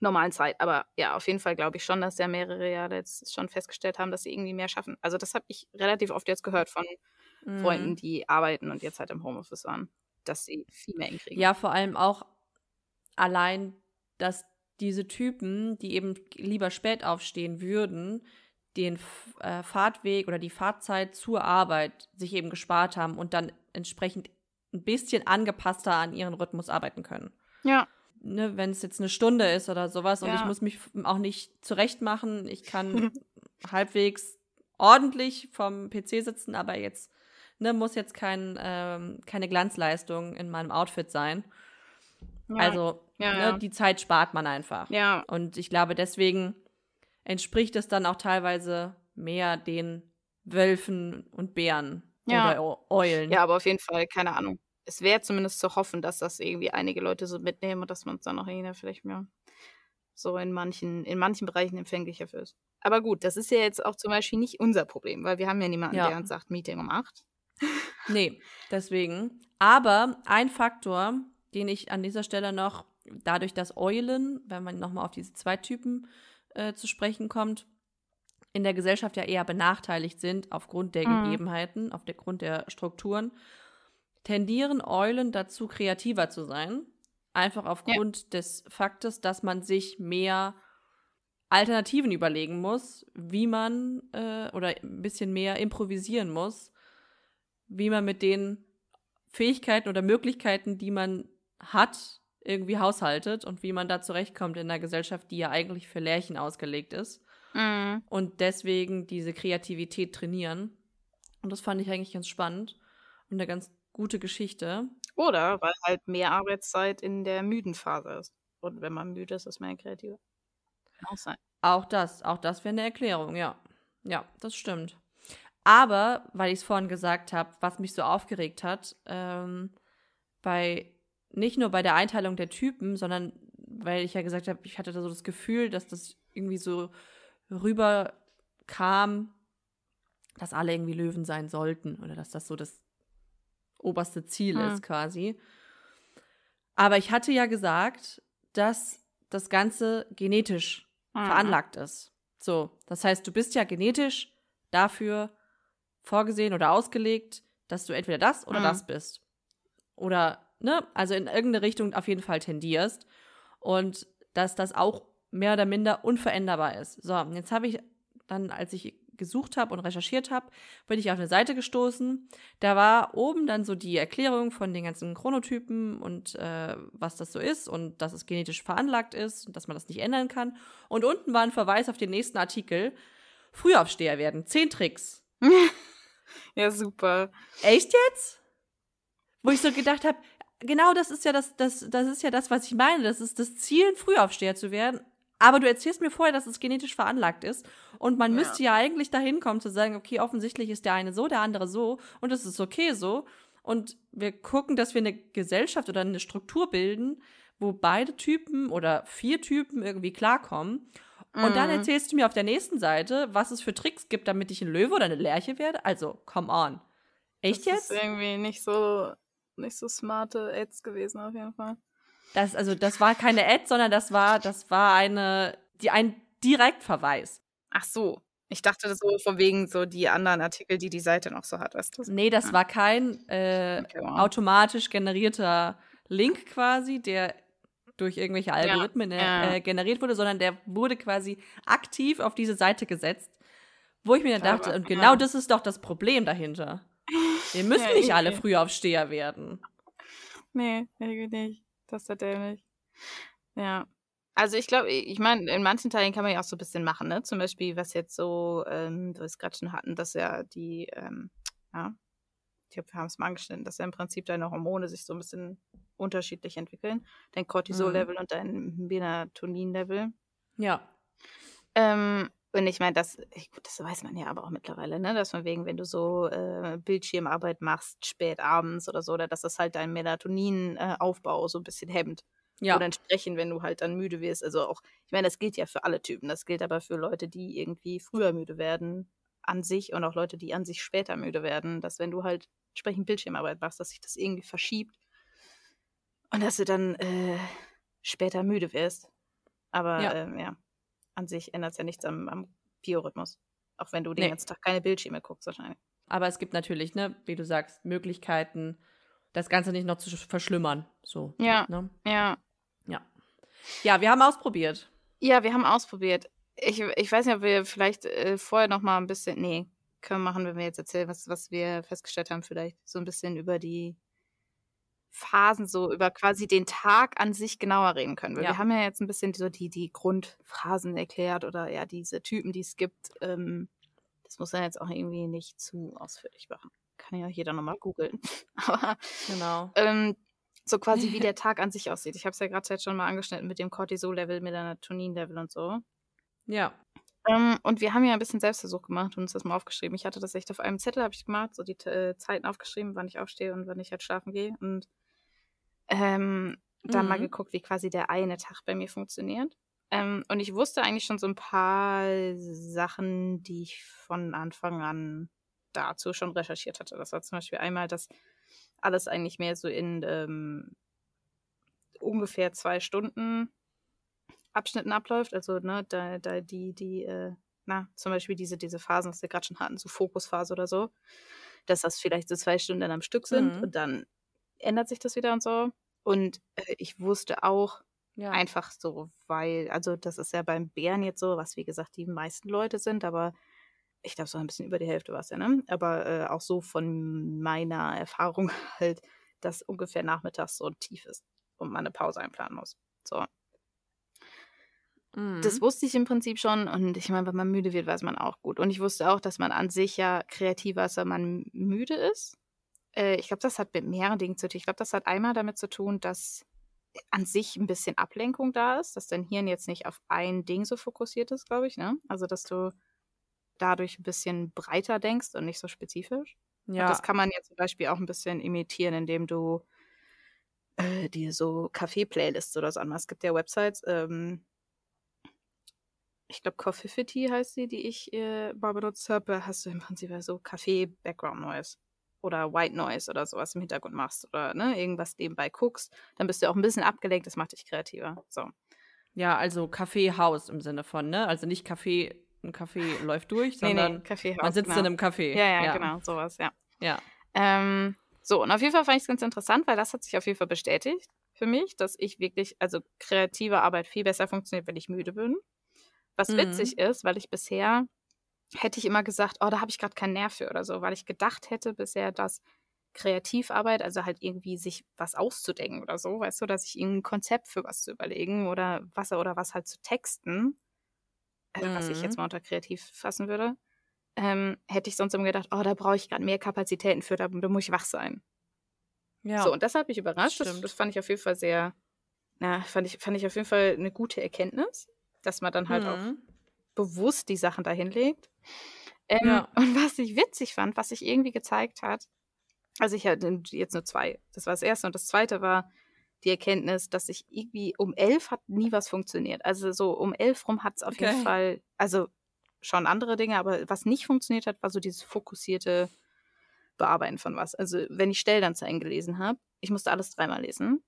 normalen Zeit. Aber ja, auf jeden Fall glaube ich schon, dass ja mehrere Jahre jetzt schon festgestellt haben, dass sie irgendwie mehr schaffen. Also das habe ich relativ oft jetzt gehört von mhm. Freunden, die arbeiten und jetzt halt im Homeoffice waren, dass sie viel mehr hinkriegen. Ja, vor allem auch allein, dass diese Typen, die eben lieber spät aufstehen würden, den äh, Fahrtweg oder die Fahrzeit zur Arbeit sich eben gespart haben und dann entsprechend ein bisschen angepasster an ihren Rhythmus arbeiten können. Ja. Ne, wenn es jetzt eine Stunde ist oder sowas ja. und ich muss mich auch nicht zurechtmachen, ich kann (laughs) halbwegs ordentlich vom PC sitzen, aber jetzt ne, muss jetzt kein, ähm, keine Glanzleistung in meinem Outfit sein. Ja. Also ja, ne, die Zeit spart man einfach. Ja. Und ich glaube, deswegen entspricht es dann auch teilweise mehr den Wölfen und Bären oder Eulen. Ja, aber auf jeden Fall, keine Ahnung. Es wäre zumindest zu hoffen, dass das irgendwie einige Leute so mitnehmen und dass man es dann auch irgendwie vielleicht mehr so in manchen, in manchen Bereichen empfänglicher für ist. Aber gut, das ist ja jetzt auch zum Beispiel nicht unser Problem, weil wir haben ja niemanden, ja. der uns sagt, Meeting um acht. Nee, deswegen. Aber ein Faktor, den ich an dieser Stelle noch, dadurch, dass Eulen, wenn man nochmal auf diese zwei Typen äh, zu sprechen kommt, in der Gesellschaft ja eher benachteiligt sind aufgrund der mhm. Gegebenheiten, aufgrund der Strukturen, tendieren Eulen dazu, kreativer zu sein. Einfach aufgrund ja. des Faktes, dass man sich mehr Alternativen überlegen muss, wie man äh, oder ein bisschen mehr improvisieren muss, wie man mit den Fähigkeiten oder Möglichkeiten, die man hat, irgendwie haushaltet und wie man da zurechtkommt in einer Gesellschaft, die ja eigentlich für Lärchen ausgelegt ist. Mhm. Und deswegen diese Kreativität trainieren. Und das fand ich eigentlich ganz spannend und eine ganz gute Geschichte. Oder weil halt mehr Arbeitszeit in der müden Phase ist. Und wenn man müde ist, ist man ja kreativer. auch sein. Auch das, auch das wäre eine Erklärung, ja. Ja, das stimmt. Aber, weil ich es vorhin gesagt habe, was mich so aufgeregt hat, ähm, bei nicht nur bei der Einteilung der Typen, sondern weil ich ja gesagt habe, ich hatte da so das Gefühl, dass das irgendwie so rüberkam, dass alle irgendwie Löwen sein sollten oder dass das so das oberste Ziel hm. ist quasi. Aber ich hatte ja gesagt, dass das Ganze genetisch hm. veranlagt ist. So, das heißt, du bist ja genetisch dafür vorgesehen oder ausgelegt, dass du entweder das oder hm. das bist. Oder, ne, also in irgendeine Richtung auf jeden Fall tendierst. Und dass das auch mehr oder minder unveränderbar ist. So, jetzt habe ich dann, als ich gesucht habe und recherchiert habe, bin ich auf eine Seite gestoßen. Da war oben dann so die Erklärung von den ganzen Chronotypen und äh, was das so ist und dass es genetisch veranlagt ist und dass man das nicht ändern kann. Und unten war ein Verweis auf den nächsten Artikel. Frühaufsteher werden. Zehn Tricks. (laughs) ja, super. Echt jetzt? Wo ich so gedacht habe, genau das ist ja das, das, das ist ja das, was ich meine. Das ist das Ziel, ein Frühaufsteher zu werden. Aber du erzählst mir vorher, dass es genetisch veranlagt ist. Und man ja. müsste ja eigentlich dahin kommen zu sagen, okay, offensichtlich ist der eine so, der andere so. Und es ist okay so. Und wir gucken, dass wir eine Gesellschaft oder eine Struktur bilden, wo beide Typen oder vier Typen irgendwie klarkommen. Und mhm. dann erzählst du mir auf der nächsten Seite, was es für Tricks gibt, damit ich ein Löwe oder eine Lerche werde. Also, come on. Echt das jetzt? Das ist irgendwie nicht so, nicht so smarte Ads gewesen, auf jeden Fall. Das, also, das war keine Ad, sondern das war, das war eine, die, ein Direktverweis. Ach so. Ich dachte so von wegen so die anderen Artikel, die die Seite noch so hat, weißt du? Nee, das ja. war kein äh, okay, wow. automatisch generierter Link quasi, der durch irgendwelche Algorithmen ja, ja. Äh, generiert wurde, sondern der wurde quasi aktiv auf diese Seite gesetzt, wo ich mir dann dachte, und genau das ist doch das Problem dahinter. Wir müssen nicht alle Frühaufsteher werden. Nee, irgendwie nicht. Das ist ja dämlich. Ja. Also ich glaube, ich meine, in manchen Teilen kann man ja auch so ein bisschen machen, ne? Zum Beispiel, was jetzt so, ähm, wir es gerade schon hatten, dass ja die, ähm, ja, ich glaube, wir haben es mal angeschnitten, dass ja im Prinzip deine Hormone sich so ein bisschen unterschiedlich entwickeln. Dein Cortisol-Level mhm. und dein Melatonin-Level. Ja. Ähm, und ich meine, das, gut, das weiß man ja aber auch mittlerweile, ne? Dass man wegen, wenn du so äh, Bildschirmarbeit machst, spät abends oder so, oder dass das halt deinen Melatoninaufbau äh, so ein bisschen hemmt. Ja. Oder entsprechend, wenn du halt dann müde wirst. Also auch, ich meine, das gilt ja für alle Typen. Das gilt aber für Leute, die irgendwie früher müde werden an sich und auch Leute, die an sich später müde werden, dass wenn du halt entsprechend Bildschirmarbeit machst, dass sich das irgendwie verschiebt und dass du dann äh, später müde wirst. Aber ja. Ähm, ja an sich ändert es ja nichts am, am Biorhythmus. Auch wenn du den nee. ganzen Tag keine Bildschirme guckst, wahrscheinlich. Aber es gibt natürlich, ne, wie du sagst, Möglichkeiten, das Ganze nicht noch zu verschlimmern. So. Ja. Ne? Ja. Ja. Ja, wir haben ausprobiert. Ja, wir haben ausprobiert. Ich, ich weiß nicht, ob wir vielleicht äh, vorher noch mal ein bisschen. Nee, können wir machen, wenn wir jetzt erzählen, was, was wir festgestellt haben, vielleicht so ein bisschen über die Phasen so über quasi den Tag an sich genauer reden können. Weil ja. wir haben ja jetzt ein bisschen so die, die Grundphasen erklärt oder ja diese Typen, die es gibt. Ähm, das muss man jetzt auch irgendwie nicht zu ausführlich machen. Kann ja jeder nochmal googeln. (laughs) Aber genau. Ähm, so quasi wie (laughs) der Tag an sich aussieht. Ich habe es ja gerade schon mal angeschnitten mit dem Cortisol-Level, mit der Tonin-Level und so. Ja. Ähm, und wir haben ja ein bisschen Selbstversuch gemacht und uns das mal aufgeschrieben. Ich hatte das echt auf einem Zettel, habe ich gemacht, so die äh, Zeiten aufgeschrieben, wann ich aufstehe und wann ich halt schlafen gehe. Und ähm, dann mhm. mal geguckt, wie quasi der eine Tag bei mir funktioniert. Ähm, und ich wusste eigentlich schon so ein paar Sachen, die ich von Anfang an dazu schon recherchiert hatte. Das war zum Beispiel einmal, dass alles eigentlich mehr so in ähm, ungefähr zwei Stunden Abschnitten abläuft. Also, ne, da, da die, die, äh, na, zum Beispiel diese, diese Phasen, was wir gerade schon hatten, so Fokusphase oder so, dass das vielleicht so zwei Stunden am Stück sind mhm. und dann ändert sich das wieder und so. Und äh, ich wusste auch ja. einfach so, weil, also das ist ja beim Bären jetzt so, was wie gesagt die meisten Leute sind, aber ich glaube so ein bisschen über die Hälfte war es ja, ne? Aber äh, auch so von meiner Erfahrung (laughs) halt, dass ungefähr nachmittags so tief ist und man eine Pause einplanen muss. So. Mhm. Das wusste ich im Prinzip schon und ich meine, wenn man müde wird, weiß man auch gut. Und ich wusste auch, dass man an sich ja kreativer ist, wenn man müde ist. Äh, ich glaube, das hat mit mehreren Dingen zu tun. Ich glaube, das hat einmal damit zu tun, dass an sich ein bisschen Ablenkung da ist, dass dein Hirn jetzt nicht auf ein Ding so fokussiert ist, glaube ich. Ne? Also, dass du dadurch ein bisschen breiter denkst und nicht so spezifisch. Ja. Und das kann man ja zum Beispiel auch ein bisschen imitieren, indem du äh, dir so Kaffee-Playlists oder so anmachst. Es gibt ja Websites, ähm, ich glaube Coffeefity heißt sie, die ich äh, mal benutzt habe, hast du im Prinzip so Kaffee-Background-Noise oder White Noise oder sowas im Hintergrund machst oder ne, irgendwas nebenbei guckst, dann bist du auch ein bisschen abgelenkt, das macht dich kreativer. So. Ja, also Kaffeehaus im Sinne von, ne? Also nicht Kaffee, ein Kaffee (laughs) läuft durch, sondern nee, nee, Kaffeehaus, man sitzt genau. in einem Café. Ja, ja, ja, genau, sowas, ja. Ja. Ähm, so, und auf jeden Fall fand ich es ganz interessant, weil das hat sich auf jeden Fall bestätigt für mich, dass ich wirklich, also kreative Arbeit viel besser funktioniert, wenn ich müde bin. Was mhm. witzig ist, weil ich bisher hätte ich immer gesagt, oh, da habe ich gerade keinen Nerv für oder so, weil ich gedacht hätte bisher, dass Kreativarbeit, also halt irgendwie sich was auszudenken oder so, weißt du, dass ich irgendein Konzept für was zu überlegen oder was oder was halt zu texten, mhm. was ich jetzt mhm. mal unter kreativ fassen würde, ähm, hätte ich sonst immer gedacht, oh, da brauche ich gerade mehr Kapazitäten für, da, da, muss ich wach sein. Ja. So, und das hat mich überrascht. Das, das, fand ich auf jeden Fall sehr, na, fand ich, fand ich auf jeden Fall eine gute Erkenntnis dass man dann halt mhm. auch bewusst die Sachen dahin legt. Ähm, ja. Und was ich witzig fand, was sich irgendwie gezeigt hat, also ich hatte jetzt nur zwei. Das war das erste und das zweite war die Erkenntnis, dass sich irgendwie um elf hat nie was funktioniert. Also so um elf rum hat es auf okay. jeden Fall, also schon andere Dinge, aber was nicht funktioniert hat, war so dieses fokussierte Bearbeiten von was. Also wenn ich Stellanzeigen gelesen habe, ich musste alles dreimal lesen.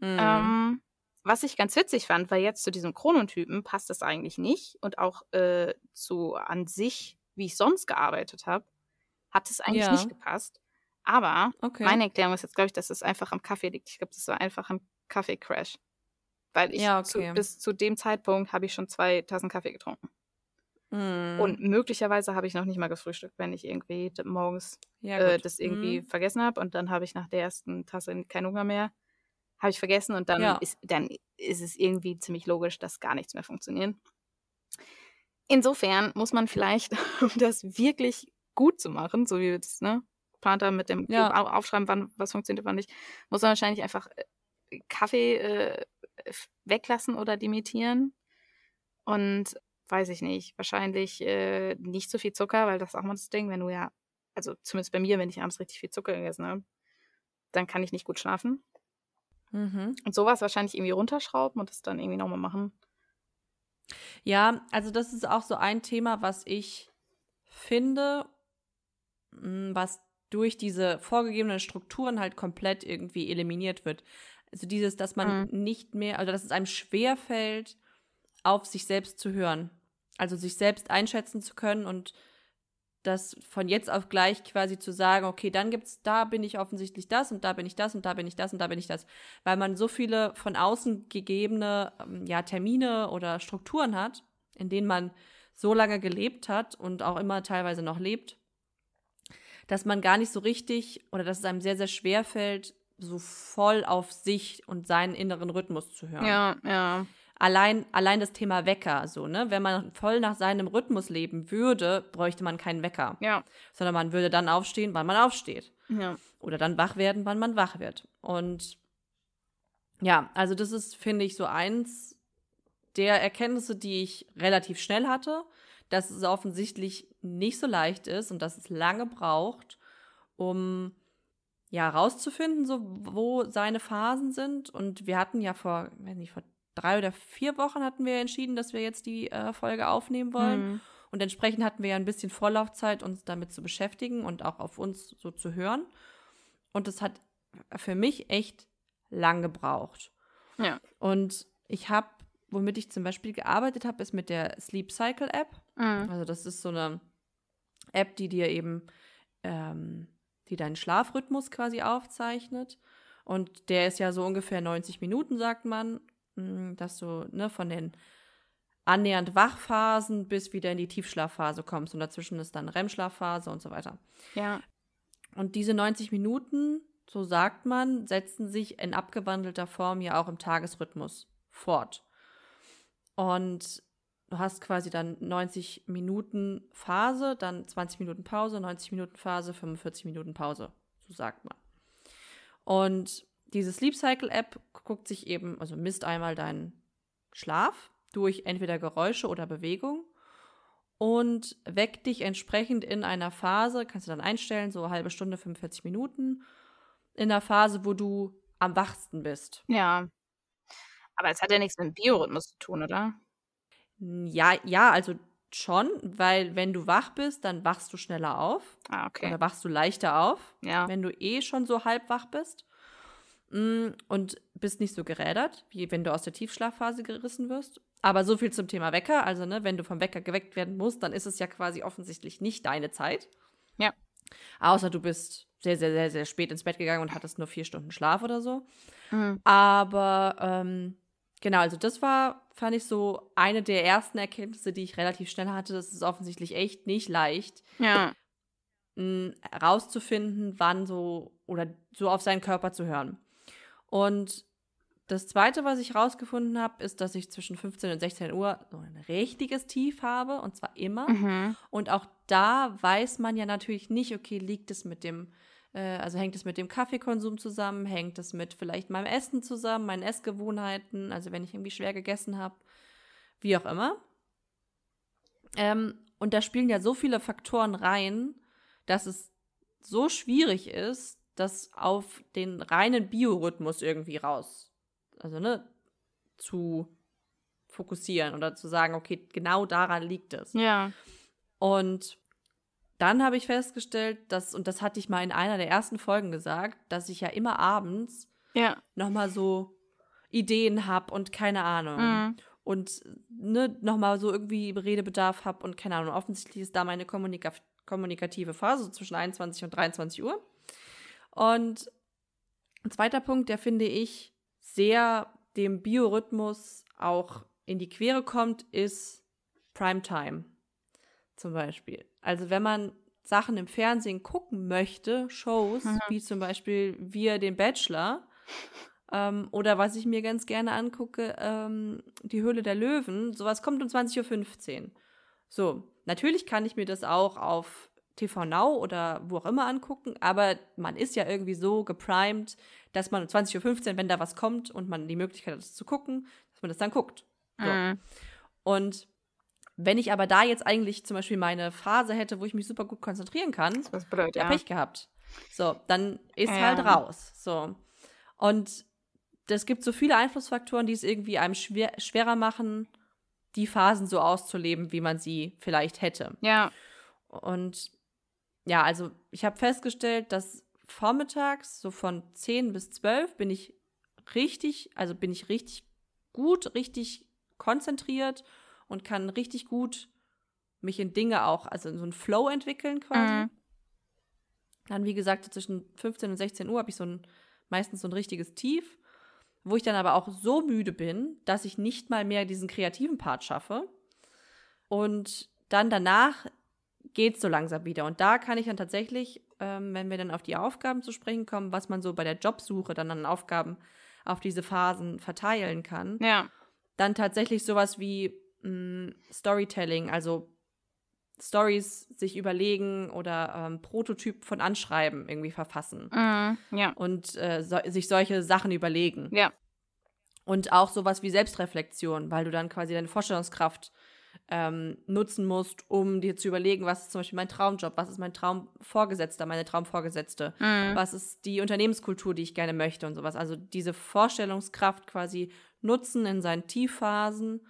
Mhm. Ähm, was ich ganz witzig fand, weil jetzt zu diesem Chronotypen passt das eigentlich nicht und auch äh, zu an sich, wie ich sonst gearbeitet habe, hat es eigentlich ja. nicht gepasst. Aber okay. meine Erklärung ist jetzt, glaube ich, dass es einfach am Kaffee liegt. Ich glaube, das war einfach ein Kaffee-Crash. Weil ich ja, okay. zu, bis zu dem Zeitpunkt habe ich schon zwei Tassen Kaffee getrunken. Mm. Und möglicherweise habe ich noch nicht mal gefrühstückt, wenn ich irgendwie morgens ja, äh, das irgendwie mm. vergessen habe. Und dann habe ich nach der ersten Tasse keinen Hunger mehr habe ich vergessen und dann, ja. ist, dann ist es irgendwie ziemlich logisch, dass gar nichts mehr funktioniert. Insofern muss man vielleicht, (laughs) um das wirklich gut zu machen, so wie wir das, ne, Planter mit dem ja. Aufschreiben, wann was funktioniert, wann nicht, muss man wahrscheinlich einfach äh, Kaffee äh, weglassen oder limitieren. Und weiß ich nicht, wahrscheinlich äh, nicht so viel Zucker, weil das ist auch mal das Ding, wenn du ja, also zumindest bei mir, wenn ich abends richtig viel Zucker gegessen habe, dann kann ich nicht gut schlafen. Mhm. Und sowas wahrscheinlich irgendwie runterschrauben und das dann irgendwie nochmal machen. Ja, also das ist auch so ein Thema, was ich finde, hm, was durch diese vorgegebenen Strukturen halt komplett irgendwie eliminiert wird. Also dieses, dass man mhm. nicht mehr, also dass es einem schwerfällt, auf sich selbst zu hören. Also sich selbst einschätzen zu können und das von jetzt auf gleich quasi zu sagen, okay, dann gibt's, da bin ich offensichtlich das und da bin ich das und da bin ich das und da bin ich das. Weil man so viele von außen gegebene ähm, ja, Termine oder Strukturen hat, in denen man so lange gelebt hat und auch immer teilweise noch lebt, dass man gar nicht so richtig oder dass es einem sehr, sehr schwer fällt, so voll auf sich und seinen inneren Rhythmus zu hören. Ja, ja allein, allein das Thema Wecker, so, ne? Wenn man voll nach seinem Rhythmus leben würde, bräuchte man keinen Wecker. Ja. Sondern man würde dann aufstehen, wann man aufsteht. Ja. Oder dann wach werden, wann man wach wird. Und ja, also das ist, finde ich, so eins der Erkenntnisse, die ich relativ schnell hatte, dass es offensichtlich nicht so leicht ist und dass es lange braucht, um ja rauszufinden, so wo seine Phasen sind. Und wir hatten ja vor, weiß nicht, vor drei oder vier Wochen hatten wir entschieden, dass wir jetzt die äh, Folge aufnehmen wollen. Mhm. Und entsprechend hatten wir ja ein bisschen Vorlaufzeit, uns damit zu beschäftigen und auch auf uns so zu hören. Und das hat für mich echt lang gebraucht. Ja. Und ich habe, womit ich zum Beispiel gearbeitet habe, ist mit der Sleep Cycle App. Mhm. Also das ist so eine App, die dir eben, ähm, die deinen Schlafrhythmus quasi aufzeichnet. Und der ist ja so ungefähr 90 Minuten, sagt man. Hm, dass du ne, von den annähernd Wachphasen bis wieder in die Tiefschlafphase kommst und dazwischen ist dann REM-Schlafphase und so weiter. Ja. Und diese 90 Minuten, so sagt man, setzen sich in abgewandelter Form ja auch im Tagesrhythmus fort. Und du hast quasi dann 90 Minuten Phase, dann 20 Minuten Pause, 90 Minuten Phase, 45 Minuten Pause, so sagt man. Und diese Sleep Cycle App guckt sich eben, also misst einmal deinen Schlaf durch entweder Geräusche oder Bewegung und weckt dich entsprechend in einer Phase, kannst du dann einstellen, so halbe Stunde, 45 Minuten, in einer Phase, wo du am wachsten bist. Ja. Aber es hat ja nichts mit dem Biorhythmus zu tun, oder? Ja, ja, also schon, weil wenn du wach bist, dann wachst du schneller auf. Ah, okay. Oder wachst du leichter auf, ja. wenn du eh schon so halb wach bist. Mm, und bist nicht so gerädert, wie wenn du aus der Tiefschlafphase gerissen wirst. Aber so viel zum Thema Wecker. Also, ne, wenn du vom Wecker geweckt werden musst, dann ist es ja quasi offensichtlich nicht deine Zeit. Ja. Außer du bist sehr, sehr, sehr, sehr spät ins Bett gegangen und hattest nur vier Stunden Schlaf oder so. Mhm. Aber ähm, genau, also das war, fand ich so eine der ersten Erkenntnisse, die ich relativ schnell hatte. Das ist offensichtlich echt nicht leicht. Ja. Herauszufinden, wann so oder so auf seinen Körper zu hören. Und das zweite, was ich rausgefunden habe, ist, dass ich zwischen 15 und 16 Uhr so ein richtiges Tief habe und zwar immer. Mhm. Und auch da weiß man ja natürlich nicht, okay, liegt es mit dem, äh, also hängt es mit dem Kaffeekonsum zusammen, hängt es mit vielleicht meinem Essen zusammen, meinen Essgewohnheiten, also wenn ich irgendwie schwer gegessen habe, wie auch immer. Ähm, und da spielen ja so viele Faktoren rein, dass es so schwierig ist, das auf den reinen Biorhythmus irgendwie raus, also ne, zu fokussieren oder zu sagen, okay, genau daran liegt es. Ja. Und dann habe ich festgestellt, dass, und das hatte ich mal in einer der ersten Folgen gesagt, dass ich ja immer abends ja. nochmal so Ideen habe und keine Ahnung. Mhm. Und ne, nochmal so irgendwie Redebedarf habe und keine Ahnung. Offensichtlich ist da meine Kommunika kommunikative Phase so zwischen 21 und 23 Uhr. Und ein zweiter Punkt, der finde ich sehr dem Biorhythmus auch in die Quere kommt, ist Primetime zum Beispiel. Also wenn man Sachen im Fernsehen gucken möchte, Shows, mhm. wie zum Beispiel Wir den Bachelor, ähm, oder was ich mir ganz gerne angucke, ähm, Die Höhle der Löwen, sowas kommt um 20.15 Uhr. So, natürlich kann ich mir das auch auf TV Now oder wo auch immer angucken, aber man ist ja irgendwie so geprimed, dass man um 20.15 Uhr, wenn da was kommt und man die Möglichkeit hat, das zu gucken, dass man das dann guckt. So. Mhm. Und wenn ich aber da jetzt eigentlich zum Beispiel meine Phase hätte, wo ich mich super gut konzentrieren kann, das bedeutet, ja. Pech gehabt. So, dann ist Ja. halt raus. So. Und es gibt so viele Einflussfaktoren, die es irgendwie einem schwer, schwerer machen, die Phasen so auszuleben, wie man sie vielleicht hätte. Ja. Und ja, also ich habe festgestellt, dass vormittags, so von 10 bis 12, bin ich richtig, also bin ich richtig gut, richtig konzentriert und kann richtig gut mich in Dinge auch, also in so einen Flow entwickeln quasi. Mhm. Dann, wie gesagt, zwischen 15 und 16 Uhr habe ich so ein, meistens so ein richtiges Tief, wo ich dann aber auch so müde bin, dass ich nicht mal mehr diesen kreativen Part schaffe. Und dann danach geht es so langsam wieder. Und da kann ich dann tatsächlich, ähm, wenn wir dann auf die Aufgaben zu sprechen kommen, was man so bei der Jobsuche dann an Aufgaben auf diese Phasen verteilen kann, Ja. dann tatsächlich sowas wie mh, Storytelling, also Stories sich überlegen oder ähm, Prototyp von Anschreiben irgendwie verfassen Mhm. Ja. und äh, so, sich solche Sachen überlegen. Ja. Und auch sowas wie Selbstreflexion, weil du dann quasi deine Vorstellungskraft ähm, nutzen musst, um dir zu überlegen, was ist zum Beispiel mein Traumjob, was ist mein Traumvorgesetzter, meine Traumvorgesetzte, Mhm. was ist die Unternehmenskultur, die ich gerne möchte und sowas. Also diese Vorstellungskraft quasi nutzen in seinen Tiefphasen,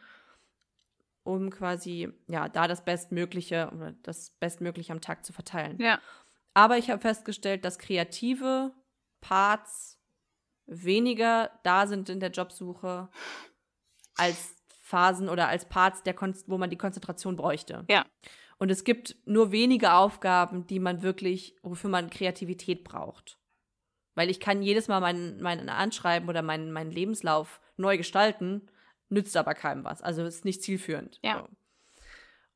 um quasi, ja, da das Bestmögliche oder das Bestmögliche am Tag zu verteilen. Ja. Aber ich habe festgestellt, dass kreative Parts weniger da sind in der Jobsuche als Phasen oder als Parts, der Kon wo man die Konzentration bräuchte. Ja. Und es gibt nur wenige Aufgaben, die man wirklich, wofür man Kreativität braucht. Weil ich kann jedes Mal mein, mein Anschreiben oder meinen mein Lebenslauf neu gestalten, nützt aber keinem was. Also ist nicht zielführend. Ja. So.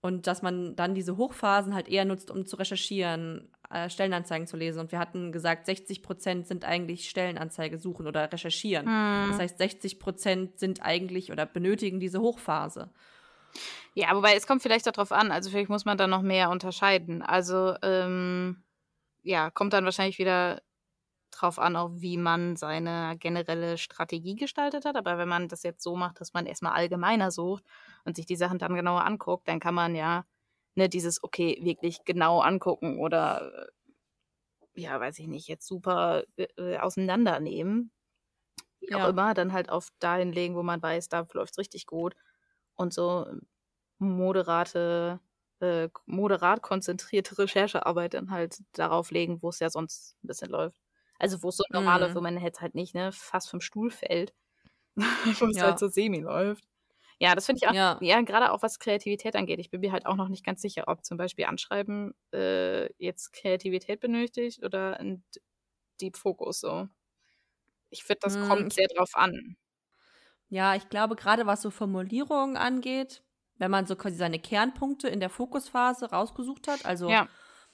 Und dass man dann diese Hochphasen halt eher nutzt, um zu recherchieren, äh, Stellenanzeigen zu lesen. Und wir hatten gesagt, 60 Prozent sind eigentlich Stellenanzeige suchen oder recherchieren. Mhm. Das heißt, 60 Prozent sind eigentlich oder benötigen diese Hochphase. Ja, wobei es kommt vielleicht darauf an. Also vielleicht muss man da noch mehr unterscheiden. Also ähm, ja, kommt dann wahrscheinlich wieder drauf an, auch wie man seine generelle Strategie gestaltet hat. Aber wenn man das jetzt so macht, dass man erstmal allgemeiner sucht und sich die Sachen dann genauer anguckt, dann kann man ja ne, dieses, okay, wirklich genau angucken oder ja, weiß ich nicht, jetzt super äh, äh auseinandernehmen. Wie ja. auch immer, dann halt auf dahin legen, wo man weiß, da läuft es richtig gut. Und so moderate äh, moderat konzentrierte (laughs) Recherchearbeit dann halt darauf legen, wo es ja sonst ein bisschen läuft. Also wo es so normal läuft, wo man jetzt halt nicht, ne, fast vom Stuhl fällt, (laughs) wo es ja. halt so semi läuft. Ja, das finde ich auch, ja, ja gerade auch was Kreativität angeht. Ich bin mir halt auch noch nicht ganz sicher, ob zum Beispiel Anschreiben äh, jetzt Kreativität benötigt oder ein Deep Focus so. Ich finde, das hm. kommt sehr drauf an. Ja, ich glaube, gerade was so Formulierungen angeht, wenn man so quasi seine Kernpunkte in der Fokusphase rausgesucht hat, also ja.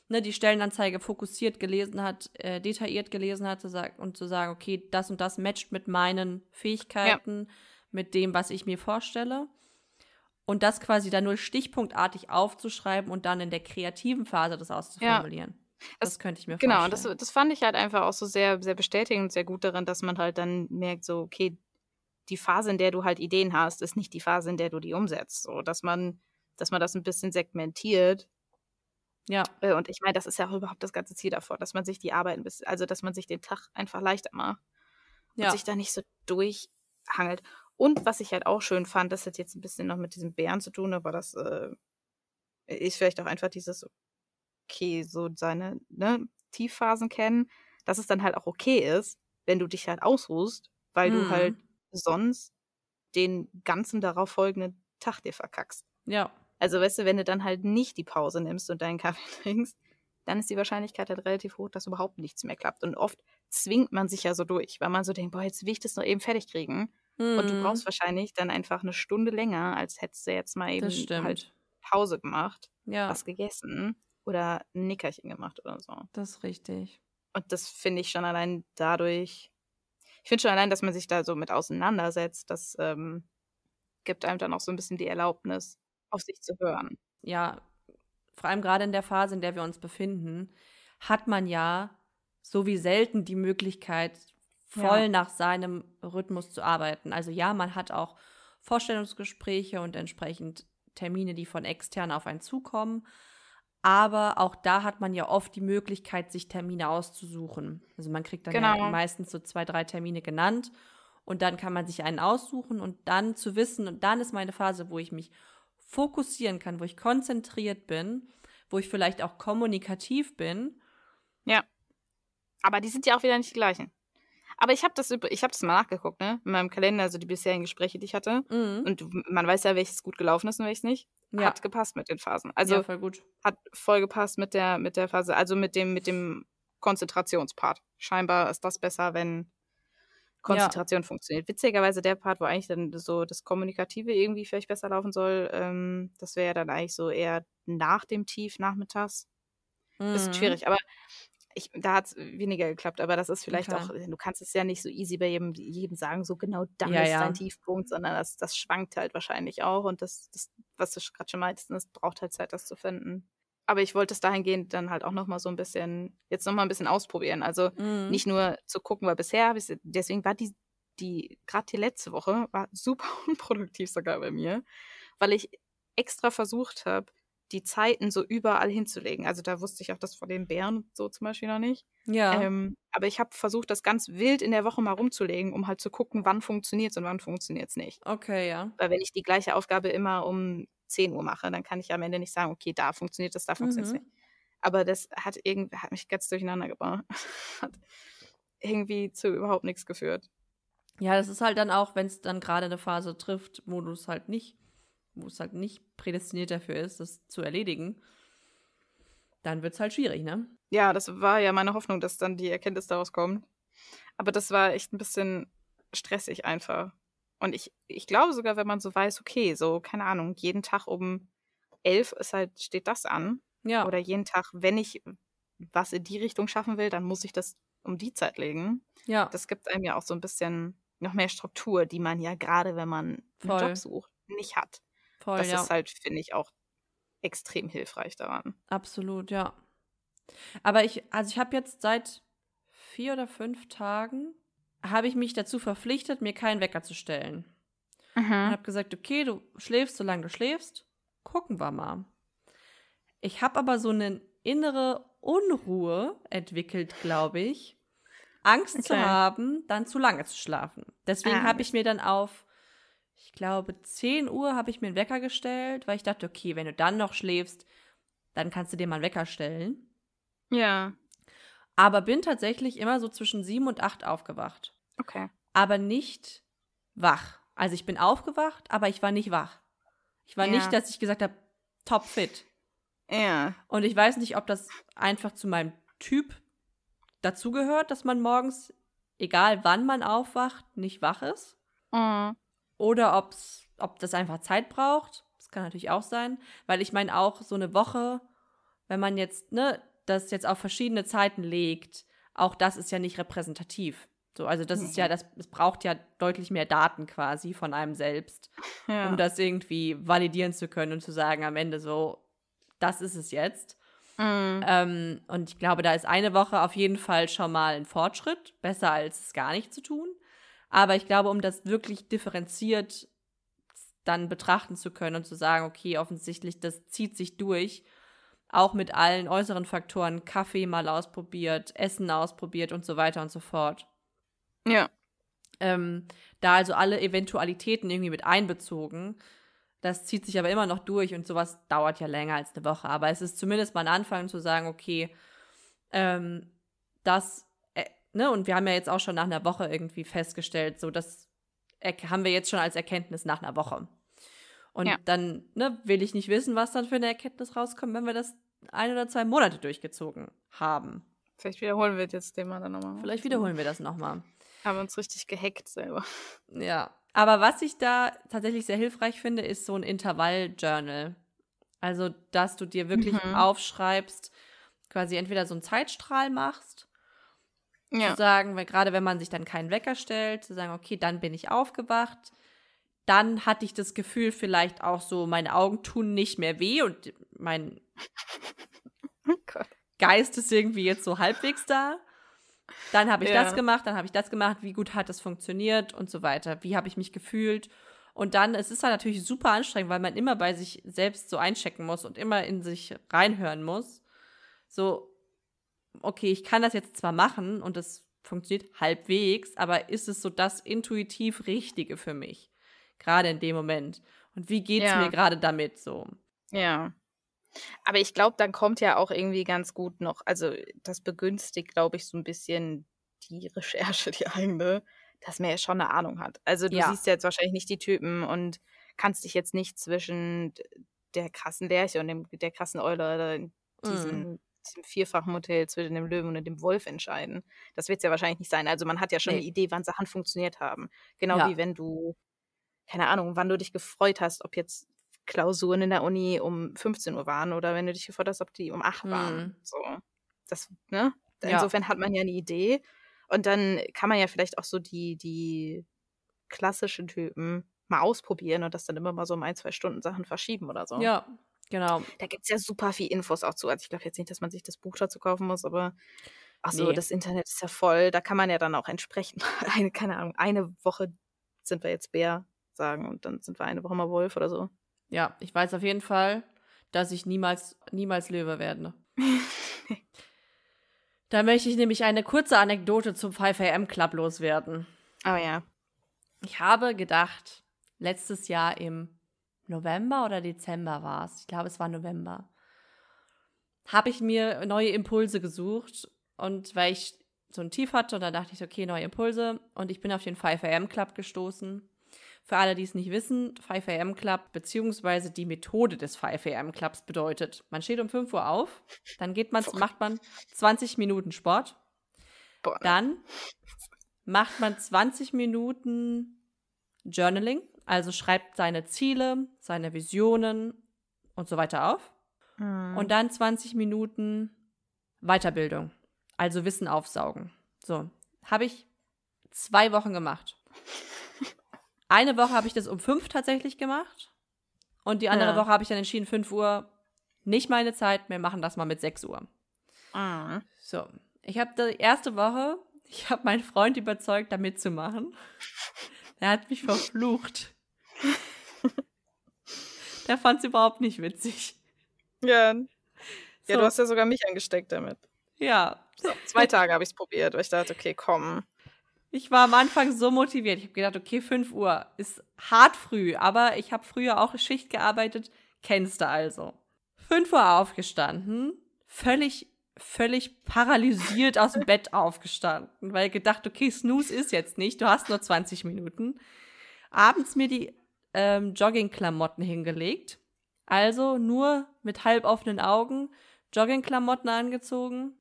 ne, die Stellenanzeige fokussiert gelesen hat, äh, detailliert gelesen hat und zu sagen, okay, das und das matcht mit meinen Fähigkeiten, ja. Mit dem, was ich mir vorstelle. Und das quasi dann nur stichpunktartig aufzuschreiben und dann in der kreativen Phase das auszuformulieren. Ja. Das, das, könnte ich mir genau, vorstellen. Genau, das, das fand ich halt einfach auch so sehr, sehr bestätigend und sehr gut darin, dass man halt dann merkt, so, okay, die Phase, in der du halt Ideen hast, ist nicht die Phase, in der du die umsetzt. So, dass man, dass man das ein bisschen segmentiert. Ja. Äh, und ich meine, das ist ja auch überhaupt das ganze Ziel davor, dass man sich die Arbeit ein bisschen, also dass man sich den Tag einfach leichter macht. Und ja. sich da nicht so durchhangelt. Und was ich halt auch schön fand, das hat jetzt ein bisschen noch mit diesem Bären zu tun, aber das äh, ist vielleicht auch einfach dieses, okay, so seine ne, Tiefphasen kennen, dass es dann halt auch okay ist, wenn du dich halt ausruhst, weil hm. du halt mhm sonst den ganzen darauf folgenden Tag dir verkackst. Ja. Also, weißt du, wenn du dann halt nicht die Pause nimmst und deinen Kaffee (laughs) trinkst, dann ist die Wahrscheinlichkeit halt relativ hoch, dass überhaupt nichts mehr klappt. Und oft zwingt man sich ja so durch, weil man so denkt, boah, jetzt will ich das noch eben fertig kriegen. Mhm. Und du mhm. brauchst wahrscheinlich dann einfach eine Stunde länger, als hättest du jetzt mal eben halt Pause gemacht, ja. was gegessen oder ein Nickerchen gemacht oder so. Das ist richtig. Und das finde ich schon allein dadurch ich finde schon allein, dass man sich da so mit auseinandersetzt, das ähm, gibt einem dann auch so ein bisschen die Erlaubnis, auf sich zu hören. Ja, vor allem gerade in der Phase, in der wir uns befinden, hat man ja so wie selten die Möglichkeit, voll ja. nach seinem Rhythmus zu arbeiten. Also ja, man hat auch Vorstellungsgespräche und entsprechend Termine, die von extern auf einen zukommen. Aber auch da hat man ja oft die Möglichkeit, sich Termine auszusuchen. Also man kriegt dann genau. ja meistens so zwei, drei Termine genannt und dann kann man sich einen aussuchen und dann zu wissen, und dann ist meine Phase, wo ich mich fokussieren kann, wo ich konzentriert bin, wo ich vielleicht auch kommunikativ bin. Ja. Aber die sind ja auch wieder nicht die gleichen. Aber ich habe das, ich hab das mal nachgeguckt, ne? In meinem Kalender, also die bisherigen Gespräche, die ich hatte. Mhm. Und man weiß ja, welches gut gelaufen ist und welches nicht. Ja. Hat gepasst mit den Phasen. Also ja, voll gut. hat voll gepasst mit der, mit der Phase, also mit dem, mit dem Konzentrationspart. Scheinbar ist das besser, wenn Konzentration ja. funktioniert. Witzigerweise der Part, wo eigentlich dann so das Kommunikative irgendwie vielleicht besser laufen soll, ähm, das wäre dann eigentlich so eher nach dem Tief nachmittags. Mhm. Bisschen schwierig, aber ich, da hat es weniger geklappt, aber das ist vielleicht okay. auch, du kannst es ja nicht so easy bei jedem, jedem sagen, so genau dann ja, ist ja. dein Tiefpunkt, sondern das, das schwankt halt wahrscheinlich auch und das, das was du gerade schon meintest, das braucht halt Zeit, das zu finden. Aber ich wollte es dahingehend dann halt auch nochmal so ein bisschen, jetzt nochmal ein bisschen ausprobieren. Also mhm. nicht nur zu gucken, weil bisher habe ich, deswegen war die, die, gerade die letzte Woche, war (laughs) super unproduktiv sogar bei mir, weil ich extra versucht habe, die Zeiten so überall hinzulegen. Also da wusste ich auch das vor den Bären so zum Beispiel noch nicht. Ja. Ähm, aber ich habe versucht, das ganz wild in der Woche mal rumzulegen, um halt zu gucken, wann funktioniert es und wann funktioniert es nicht. Okay, ja. Weil wenn ich die gleiche Aufgabe immer um 10 Uhr mache, dann kann ich am Ende nicht sagen, okay, da funktioniert das, da funktioniert es mhm. nicht. Aber das hat irgendwie, hat mich ganz durcheinander gebracht. (laughs) hat irgendwie zu überhaupt nichts geführt. Ja, das ist halt dann auch, wenn es dann gerade eine Phase trifft, wo du es halt nicht wo es halt nicht prädestiniert dafür ist, das zu erledigen, dann wird es halt schwierig, ne? Ja, das war ja meine Hoffnung, dass dann die Erkenntnis daraus kommt. Aber das war echt ein bisschen stressig einfach. Und ich, ich glaube sogar, wenn man so weiß, okay, so, keine Ahnung, jeden Tag um elf ist halt, steht das an. Ja. Oder jeden Tag, wenn ich was in die Richtung schaffen will, dann muss ich das um die Zeit legen. Ja. Das gibt einem ja auch so ein bisschen noch mehr Struktur, die man ja gerade, wenn man einen Job sucht, nicht hat. Voll, das ja. ist halt, finde ich, auch extrem hilfreich daran. Absolut, ja. Aber ich, also ich habe jetzt seit vier oder fünf Tagen habe ich mich dazu verpflichtet, mir keinen Wecker zu stellen. Mhm. Und habe gesagt, okay, du schläfst, solange du schläfst. Gucken wir mal. Ich habe aber so eine innere Unruhe entwickelt, glaube ich. Angst okay. zu haben, dann zu lange zu schlafen. Deswegen ah, habe ich mir dann auf, ich glaube, 10 Uhr habe ich mir einen Wecker gestellt, weil ich dachte, okay, wenn du dann noch schläfst, dann kannst du dir mal einen Wecker stellen. Ja. Aber bin tatsächlich immer so zwischen 7 und 8 aufgewacht. Okay. Aber nicht wach. Also ich bin aufgewacht, aber ich war nicht wach. Ich war ja. nicht, dass ich gesagt habe, top fit. Ja. Und ich weiß nicht, ob das einfach zu meinem Typ dazugehört, dass man morgens, egal wann man aufwacht, nicht wach ist. Mhm. Oder ob's, ob das einfach Zeit braucht. Das kann natürlich auch sein. Weil ich meine auch so eine Woche, wenn man jetzt, ne, das jetzt auf verschiedene Zeiten legt, auch das ist ja nicht repräsentativ. So, also das ist ja, das, es braucht ja deutlich mehr Daten quasi von einem selbst, ja. um das irgendwie validieren zu können und zu sagen am Ende so, das ist es jetzt. Mhm. Ähm, und ich glaube, da ist eine Woche auf jeden Fall schon mal ein Fortschritt, besser als es gar nicht zu tun. Aber ich glaube, um das wirklich differenziert dann betrachten zu können und zu sagen, okay, offensichtlich, das zieht sich durch, auch mit allen äußeren Faktoren, Kaffee mal ausprobiert, Essen ausprobiert und so weiter und so fort. Ja. Ähm, da also alle Eventualitäten irgendwie mit einbezogen. Das zieht sich aber immer noch durch und sowas dauert ja länger als eine Woche. Aber es ist zumindest mal ein Anfang zu sagen, okay, ähm, das, ne, und wir haben ja jetzt auch schon nach einer Woche irgendwie festgestellt, so das haben wir jetzt schon als Erkenntnis nach einer Woche. Und ja. dann ne, will ich nicht wissen, was dann für eine Erkenntnis rauskommt, wenn wir das ein oder zwei Monate durchgezogen haben. Vielleicht wiederholen wir jetzt Thema dann nochmal. Vielleicht wiederholen wir das nochmal. Haben uns richtig gehackt selber. Ja. Aber was ich da tatsächlich sehr hilfreich finde, ist so ein Intervall-Journal. Also, dass du dir wirklich mhm. aufschreibst, quasi entweder so einen Zeitstrahl machst, ja. zu sagen, weil, gerade wenn man sich dann keinen Wecker stellt, zu sagen, okay, dann bin ich aufgewacht. Dann hatte ich das Gefühl, vielleicht auch so, meine Augen tun nicht mehr weh und mein (laughs) oh Geist ist irgendwie jetzt so halbwegs da. Dann habe ich ja. das gemacht, dann habe ich das gemacht, wie gut hat das funktioniert und so weiter. Wie habe ich mich gefühlt? Und dann, es ist dann natürlich super anstrengend, weil man immer bei sich selbst so einchecken muss und immer in sich reinhören muss. So, okay, ich kann das jetzt zwar machen und es funktioniert halbwegs, aber ist es so das intuitiv Richtige für mich? Gerade in dem Moment. Und wie geht es ja. mir gerade damit so? Ja. Aber ich glaube, dann kommt ja auch irgendwie ganz gut noch, also das begünstigt, glaube ich, so ein bisschen die Recherche, (laughs) die eigene, dass man ja schon eine Ahnung hat. Also du ja. siehst ja jetzt wahrscheinlich nicht die Typen und kannst dich jetzt nicht zwischen der krassen Lerche und dem, der krassen Eule oder diesem, mm. Diesem vierfachen Modell zwischen dem Löwen und dem Wolf entscheiden. Das wird es ja wahrscheinlich nicht sein. Also man hat ja schon nee. eine Idee, wann Sachen funktioniert haben. Genau ja. wie wenn du, keine Ahnung, wann du dich gefreut hast, ob jetzt Klausuren in der Uni um 15 Uhr waren oder wenn du dich gefragt hast, ob die um 8 waren. Mhm. So. Das, ne? Insofern ja. hat man ja eine Idee. Und dann kann man ja vielleicht auch so die, die klassischen Typen mal ausprobieren und das dann immer mal so um ein, zwei Stunden Sachen verschieben oder so. Ja, genau. Da gibt es ja super viel Infos auch zu. Also ich glaube jetzt nicht, dass man sich das Buch dazu kaufen muss, aber ach so, nee. das Internet ist ja voll. Da kann man ja dann auch entsprechend, (laughs) eine, keine Ahnung, eine Woche sind wir jetzt Bär sagen und dann sind wir eine Woche mal Wolf oder so. Ja, ich weiß auf jeden Fall, dass ich niemals, niemals Löwe werde. (laughs) da möchte ich nämlich eine kurze Anekdote zum 5am Club loswerden. Oh ja. Ich habe gedacht, letztes Jahr im November oder Dezember war es, ich glaube, es war November, habe ich mir neue Impulse gesucht und weil ich so ein Tief hatte und da dachte ich, okay, neue Impulse. Und ich bin auf den 5am Club gestoßen. Für alle, die es nicht wissen, 5am Club beziehungsweise die Methode des 5am Clubs bedeutet, man steht um 5 Uhr auf, dann geht man, macht man 20 Minuten Sport, dann macht man 20 Minuten Journaling, also schreibt seine Ziele, seine Visionen und so weiter auf. Mhm. Und dann 20 Minuten Weiterbildung, also Wissen aufsaugen. So, habe ich zwei Wochen gemacht. (laughs) Eine Woche habe ich das um fünf tatsächlich gemacht. Und die andere ja. Woche habe ich dann entschieden, 5 Uhr nicht meine Zeit, wir machen das mal mit 6 Uhr. Mhm. So. ich habe die erste Woche, ich habe meinen Freund überzeugt, da mitzumachen. Er hat mich verflucht. Der fand es überhaupt nicht witzig. Ja. Ja, du hast ja sogar mich angesteckt damit. Ja. So, zwei Tage habe ich es probiert, weil ich dachte, okay, komm. Ich war am Anfang so motiviert. Ich habe gedacht, okay, 5 Uhr ist hart früh, aber ich habe früher auch Schicht gearbeitet, kennst du also. 5 Uhr aufgestanden, völlig, völlig paralysiert aus dem Bett aufgestanden, weil gedacht, okay, Snooze ist jetzt nicht, du hast nur 20 Minuten. Abends mir die ähm, Joggingklamotten hingelegt, also nur mit halb offenen Augen, Joggingklamotten angezogen,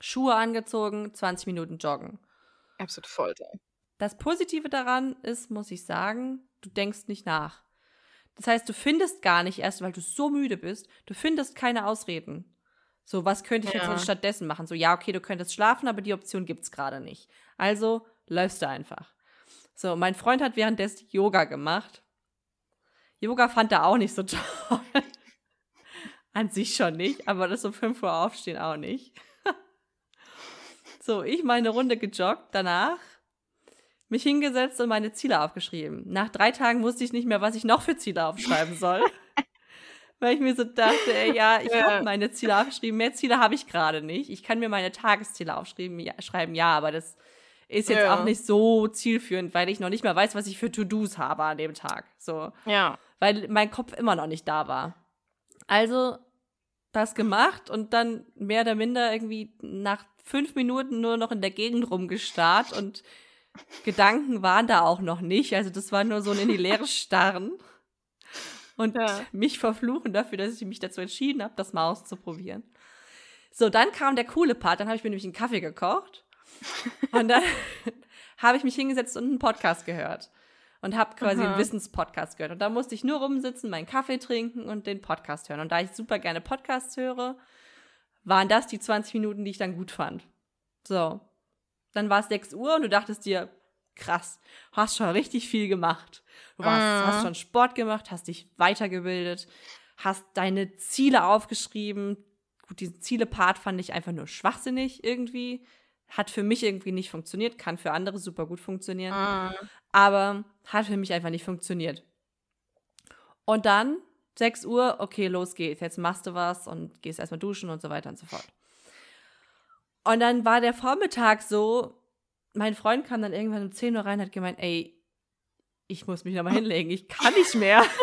Schuhe angezogen, 20 Minuten joggen. Absolut Folter. Das Positive daran ist, muss ich sagen, du denkst nicht nach. Das heißt, du findest gar nicht erst, weil du so müde bist, du findest keine Ausreden. So, was könnte ich ja. jetzt stattdessen machen? So, ja, okay, du könntest schlafen, aber die Option gibt es gerade nicht. Also läufst du einfach. So, mein Freund hat währenddessen Yoga gemacht. Yoga fand er auch nicht so (laughs) toll. An sich schon nicht, aber das um 5 Uhr aufstehen auch nicht. (laughs) so, ich meine Runde gejoggt, danach mich hingesetzt und meine Ziele aufgeschrieben. Nach drei Tagen wusste ich nicht mehr, was ich noch für Ziele aufschreiben soll. (laughs) Weil ich mir so dachte, ey, ja, ich ja. habe meine Ziele aufgeschrieben. Mehr Ziele habe ich gerade nicht. Ich kann mir meine Tagesziele aufschreiben, ja, schreiben, ja, aber das ist jetzt ja. auch nicht so zielführend, weil ich noch nicht mehr weiß, was ich für To-Dos habe an dem Tag. So. Ja. Weil mein Kopf immer noch nicht da war. Also das gemacht und dann mehr oder minder irgendwie nach fünf Minuten nur noch in der Gegend rumgestarrt und Gedanken waren da auch noch nicht. Also das war nur so ein in die Leere starren. Und ja. mich verfluchen dafür, dass ich mich dazu entschieden habe, das mal auszuprobieren. So, dann kam der coole Part. Dann habe ich mir nämlich einen Kaffee gekocht. Und dann (laughs) habe ich mich hingesetzt und einen Podcast gehört. Und habe quasi Aha. einen Wissenspodcast gehört. Und da musste ich nur rumsitzen, meinen Kaffee trinken und den Podcast hören. Und da ich super gerne Podcasts höre, waren das die 20 Minuten, die ich dann gut fand. So. Dann war es 6 Uhr und du dachtest dir, krass, hast schon richtig viel gemacht. Du warst, mhm. hast schon Sport gemacht, hast dich weitergebildet, hast deine Ziele aufgeschrieben. Gut, diesen Ziele-Part fand ich einfach nur schwachsinnig irgendwie. Hat für mich irgendwie nicht funktioniert, kann für andere super gut funktionieren. Mhm. Aber hat für mich einfach nicht funktioniert. Und dann 6 Uhr, okay, los geht's. Jetzt machst du was und gehst erstmal duschen und so weiter und so fort. Und dann war der Vormittag so, mein Freund kam dann irgendwann um 10 Uhr rein und hat gemeint, ey, ich muss mich nochmal hinlegen, ich kann nicht mehr. (laughs)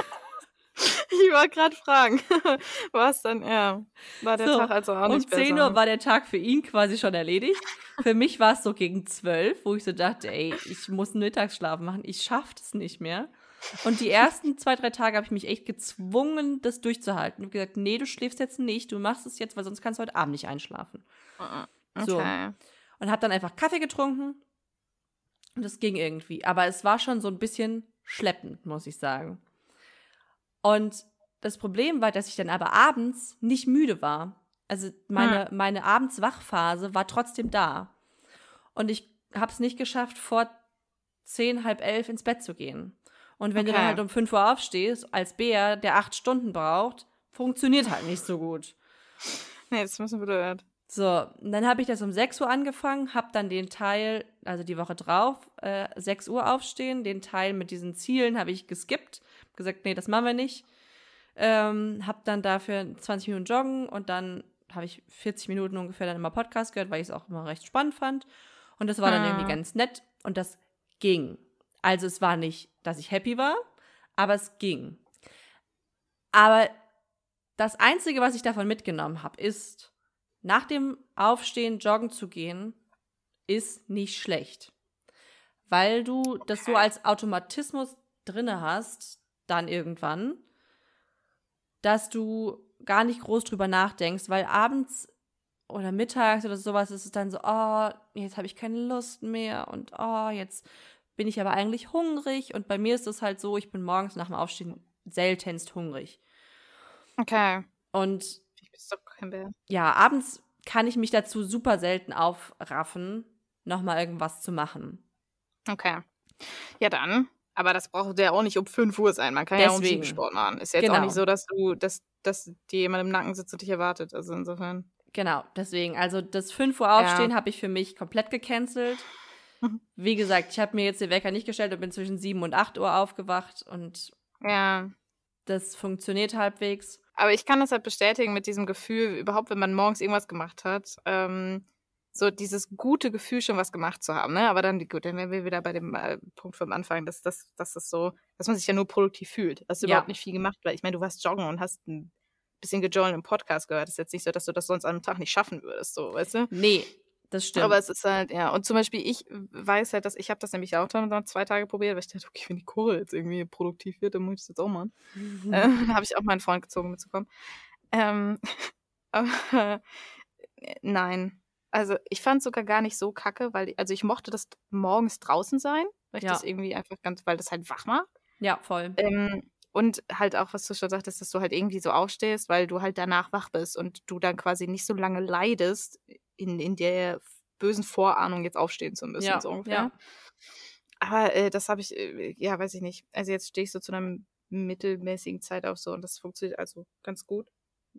Ich wollte gerade fragen, (laughs) was dann, ja, war der so, Tag also auch nicht Um 10 besser. Uhr war der Tag für ihn quasi schon erledigt. Für mich war es so gegen 12, wo ich so dachte, ey, ich muss einen Mittagsschlaf machen, ich schaffe das nicht mehr. Und die ersten zwei, drei Tage habe ich mich echt gezwungen, das durchzuhalten. Ich habe gesagt, nee, du schläfst jetzt nicht, du machst es jetzt, weil sonst kannst du heute Abend nicht einschlafen. Uh -uh. So. Und habe dann einfach Kaffee getrunken. Und das ging irgendwie. Aber es war schon so ein bisschen schleppend, muss ich sagen. Und das Problem war, dass ich dann aber abends nicht müde war. Also meine, hm. meine Abendswachphase war trotzdem da. Und ich habe es nicht geschafft, vor zehn, halb elf ins Bett zu gehen. Und wenn okay. du dann halt um fünf Uhr aufstehst, als Bär, der acht Stunden braucht, funktioniert halt nicht so gut. Nee, das müssen wir blöd. So, dann habe ich das um 6 Uhr angefangen, habe dann den Teil, also die Woche drauf, äh, 6 Uhr aufstehen, den Teil mit diesen Zielen habe ich geskippt, gesagt, nee, das machen wir nicht. Ähm, habe dann dafür 20 Minuten joggen und dann habe ich 40 Minuten ungefähr dann immer Podcast gehört, weil ich es auch immer recht spannend fand. Und das war dann irgendwie ah. ganz nett und das ging. Also es war nicht, dass ich happy war, aber es ging. Aber das Einzige, was ich davon mitgenommen habe, ist, nach dem Aufstehen joggen zu gehen, ist nicht schlecht. Weil du das so als Automatismus drinne hast, dann irgendwann, dass du gar nicht groß drüber nachdenkst, weil abends oder mittags oder sowas ist es dann so, oh, jetzt habe ich keine Lust mehr und oh, jetzt bin ich aber eigentlich hungrig und bei mir ist es halt so, ich bin morgens nach dem Aufstehen seltenst hungrig. Okay. Und bist doch kein Bär. Ja, abends kann ich mich dazu super selten aufraffen, nochmal irgendwas zu machen. Okay. Ja, dann. Aber das braucht ja auch nicht um 5 Uhr sein. Man kann Deswegen. ja auch um Sport machen. Ist ja jetzt genau. auch nicht so, dass du, dass, dass dir jemand im Nacken sitzt und dich erwartet. Also insofern. Genau, deswegen. Also das 5 Uhr aufstehen ja. habe ich für mich komplett gecancelt. Wie gesagt, ich habe mir jetzt den Wecker nicht gestellt und bin zwischen 7 und 8 Uhr aufgewacht und ja. das funktioniert halbwegs. Aber ich kann das halt bestätigen mit diesem Gefühl, überhaupt wenn man morgens irgendwas gemacht hat, ähm, so dieses gute Gefühl, schon was gemacht zu haben. Ne? Aber dann, gut, dann wären wir wieder bei dem äh, Punkt vom Anfang, dass, dass, dass das so, dass man sich ja nur produktiv fühlt. Hast du ja. überhaupt nicht viel gemacht, weil ich meine, du warst joggen und hast ein bisschen gejollen im Podcast gehört. Das ist jetzt nicht so, dass du das sonst am Tag nicht schaffen würdest, so, weißt du? Nee, das stimmt. Aber es ist halt, ja. Und zum Beispiel, ich weiß halt, dass ich habe das nämlich auch dann zwei Tage probiert, weil ich dachte, okay, wenn die Kurve jetzt irgendwie produktiv wird, dann muss ich das jetzt auch machen. Mhm. (laughs) Äh, dann habe ich auch meinen Freund gezogen mitzukommen. Ähm, (laughs) aber äh, nein. Also ich fand es sogar gar nicht so kacke, weil, also ich mochte das morgens draußen sein, weil ich ja. das irgendwie einfach ganz, weil das halt wach macht. Ja, voll. Ähm, und halt auch, was du schon sagtest, dass du halt irgendwie so aufstehst, weil du halt danach wach bist und du dann quasi nicht so lange leidest, in, in der bösen Vorahnung jetzt aufstehen zu müssen, ja, so ungefähr. Ja. Aber äh, das habe ich, äh, ja, weiß ich nicht. Also jetzt stehe ich so zu einer mittelmäßigen Zeit auf so und das funktioniert also ganz gut.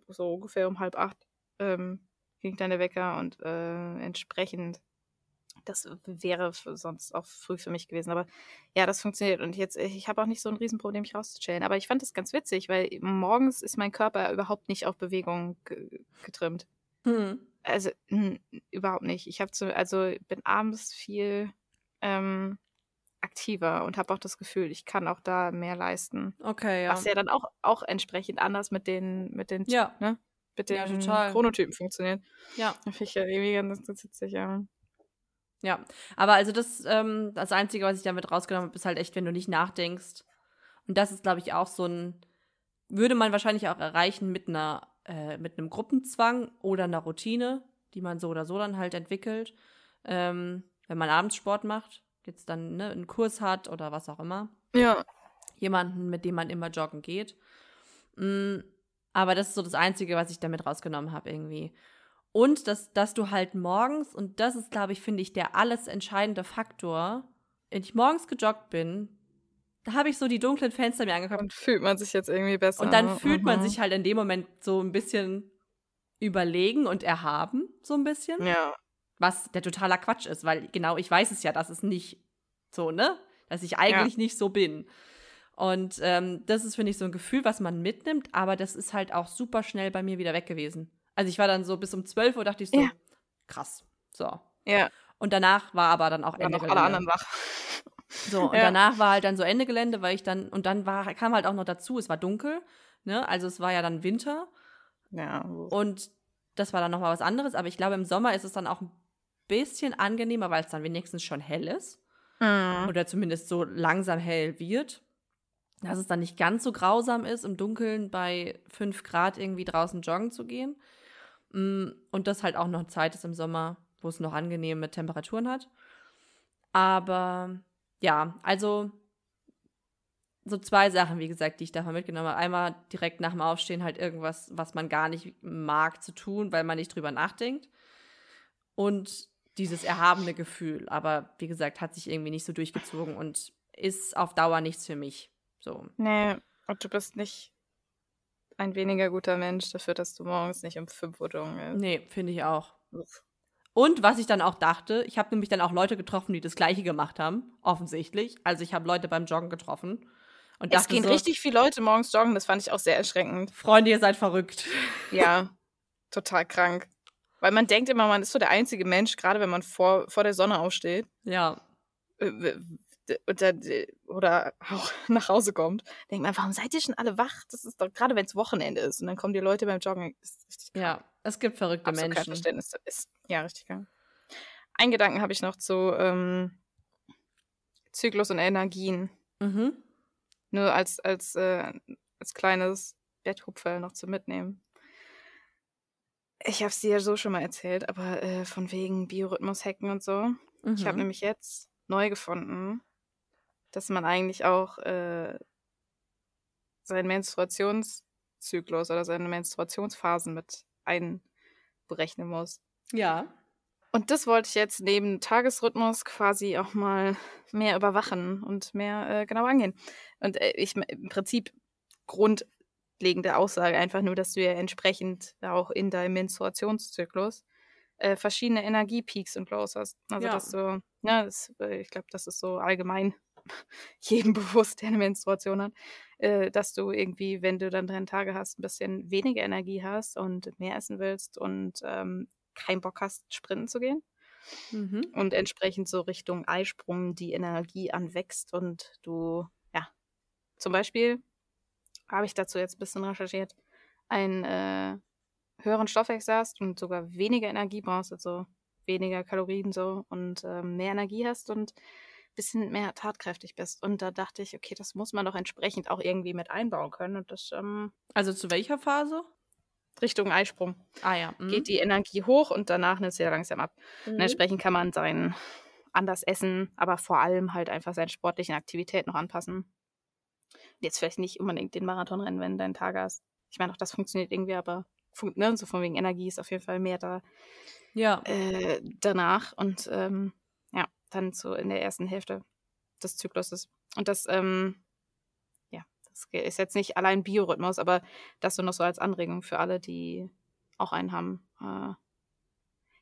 So ungefähr um halb acht ähm, ging dann der Wecker und äh, entsprechend das wäre sonst auch früh für mich gewesen. Aber ja, das funktioniert. Und jetzt, ich habe auch nicht so ein Riesenproblem, mich rauszustellen. Aber ich fand das ganz witzig, weil morgens ist mein Körper überhaupt nicht auf Bewegung getrimmt. Hm. Also überhaupt nicht. Ich habe also bin abends viel ähm, aktiver und habe auch das Gefühl, ich kann auch da mehr leisten. Okay, ja. Was ja dann auch, auch entsprechend anders mit den, mit den, ja. ne, mit den ja, Chronotypen funktioniert. Ja. Da finde ich ja irgendwie ganz witzig, ja. Ja, aber also das, ähm, das Einzige, was ich damit rausgenommen habe, ist halt echt, wenn du nicht nachdenkst. Und das ist, glaube ich, auch so ein, würde man wahrscheinlich auch erreichen mit einer, äh, mit einem Gruppenzwang oder einer Routine, die man so oder so dann halt entwickelt. Ähm, wenn man abends Sport macht, jetzt dann ne, einen Kurs hat oder was auch immer. Ja. Jemanden, mit dem man immer joggen geht. Mhm, aber das ist so das Einzige, was ich damit rausgenommen habe irgendwie. Und dass, dass du halt morgens, und das ist, glaube ich, finde ich, der alles entscheidende Faktor, wenn ich morgens gejoggt bin, da habe ich so die dunklen Fenster mir angeguckt. Und fühlt man sich jetzt irgendwie besser. Und dann ne? fühlt mhm. man sich halt in dem Moment so ein bisschen überlegen und erhaben, so ein bisschen. Ja. Was der totaler Quatsch ist, weil genau ich weiß es ja, dass es nicht so, ne? Dass ich eigentlich ja. nicht so bin. Und ähm, das ist, finde ich, so ein Gefühl, was man mitnimmt, aber das ist halt auch super schnell bei mir wieder weg gewesen. Also ich war dann so bis um 12 Uhr, dachte ich so, ja. krass. So. Ja. Und danach war aber dann auch Ende Gelände. alle anderen wach. So, und ja. danach war halt dann so Ende Gelände, weil ich dann, und dann war, kam halt auch noch dazu, es war dunkel, ne? Also es war ja dann Winter. Ja. Und das war dann nochmal was anderes, aber ich glaube, im Sommer ist es dann auch ein bisschen angenehmer, weil es dann wenigstens schon hell ist. Mhm. Oder zumindest so langsam hell wird. Dass es dann nicht ganz so grausam ist, im Dunkeln bei 5 Grad irgendwie draußen joggen zu gehen. Mm, und das halt auch noch Zeit ist im Sommer, wo es noch angenehme Temperaturen hat. Aber ja, also so zwei Sachen, wie gesagt, die ich davon mitgenommen habe. Einmal direkt nach dem Aufstehen halt irgendwas, was man gar nicht mag zu tun, weil man nicht drüber nachdenkt. Und dieses erhabene Gefühl. Aber wie gesagt, hat sich irgendwie nicht so durchgezogen und ist auf Dauer nichts für mich. So. Nee, und du bist nicht ein weniger guter Mensch dafür, dass du morgens nicht um 5 Uhr joggen Nee, finde ich auch. Uff. Und was ich dann auch dachte, ich habe nämlich dann auch Leute getroffen, die das Gleiche gemacht haben, offensichtlich. Also ich habe Leute beim Joggen getroffen. Und es gehen so, richtig viele Leute morgens joggen, das fand ich auch sehr erschreckend. Freunde, ihr seid verrückt. (laughs) Ja, total krank. Weil man denkt immer, man ist so der einzige Mensch, gerade wenn man vor, vor der Sonne aufsteht. Ja. Äh, oder auch (laughs) nach Hause kommt, denkt man, warum seid ihr schon alle wach? Das ist doch gerade, wenn es Wochenende ist und dann kommen die Leute beim Joggen. ja, es gibt verrückte Absolut Menschen. Kein Verständnis. Ist, ja, richtig. Ein Gedanken habe ich noch zu ähm, Zyklus und Energien. Mhm. Nur als, als, äh, als kleines Betthupferl noch zu mitnehmen. Ich habe es dir ja so schon mal erzählt, aber äh, von wegen Biorhythmus-Hacken und so. Mhm. Ich habe nämlich jetzt neu gefunden, dass man eigentlich auch äh, seinen Menstruationszyklus oder seine Menstruationsphasen mit einberechnen muss. Ja. Und das wollte ich jetzt neben Tagesrhythmus quasi auch mal mehr überwachen und mehr äh, genau angehen. Und äh, ich im Prinzip Grund grundlegende Aussage, einfach nur, dass du ja entsprechend auch in deinem Menstruationszyklus äh, verschiedene Energiepeaks und Lows hast. Also, ja. dass du, ja, ne, das, äh, ich glaube, das ist so allgemein (laughs) jedem bewusst, der eine Menstruation hat, äh, dass du irgendwie, wenn du dann deine Tage hast, ein bisschen weniger Energie hast und mehr essen willst und ähm, keinen Bock hast, sprinten zu gehen. Mhm. Und entsprechend so Richtung Eisprung die Energie anwächst und du, ja, zum Beispiel habe ich dazu jetzt ein bisschen recherchiert, einen äh, höheren Stoffwechsel hast und sogar weniger Energie brauchst, also weniger Kalorien so und ähm, mehr Energie hast und bisschen mehr tatkräftig bist. Und da dachte ich, okay, das muss man doch entsprechend auch irgendwie mit einbauen können. Und das, ähm, also zu welcher Phase? Richtung Eisprung. Ah ja. Mhm. Geht die Energie hoch und danach nimmt sie ja langsam ab. Mhm. Und entsprechend kann man sein anders essen, aber vor allem halt einfach seine sportlichen Aktivität noch anpassen. Jetzt vielleicht nicht unbedingt den Marathon rennen, wenn du deinen Tag hast. Ich meine, auch das funktioniert irgendwie, aber ne, so von wegen Energie ist auf jeden Fall mehr da. Ja. Äh, danach und ähm, dann so in der ersten Hälfte des Zykluses. Und das, ähm, ja, das ist jetzt nicht allein Biorhythmus, aber das so noch so als Anregung für alle, die auch einen haben. Äh,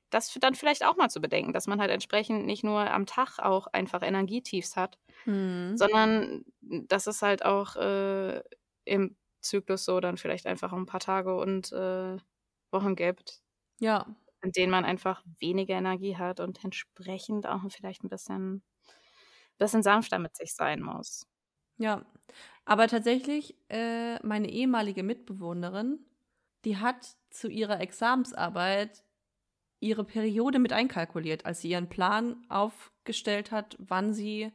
das dann vielleicht auch mal zu bedenken, dass man halt entsprechend nicht nur am Tag auch einfach Energietiefs hat, mhm. sondern dass es halt auch äh, im Zyklus so dann vielleicht einfach ein paar Tage und äh, Wochen gibt. Ja. In denen man einfach weniger Energie hat und entsprechend auch vielleicht ein bisschen, bisschen sanfter mit sich sein muss. Ja. Aber tatsächlich, äh, meine ehemalige Mitbewohnerin, die hat zu ihrer Examensarbeit ihre Periode mit einkalkuliert, als sie ihren Plan aufgestellt hat, wann sie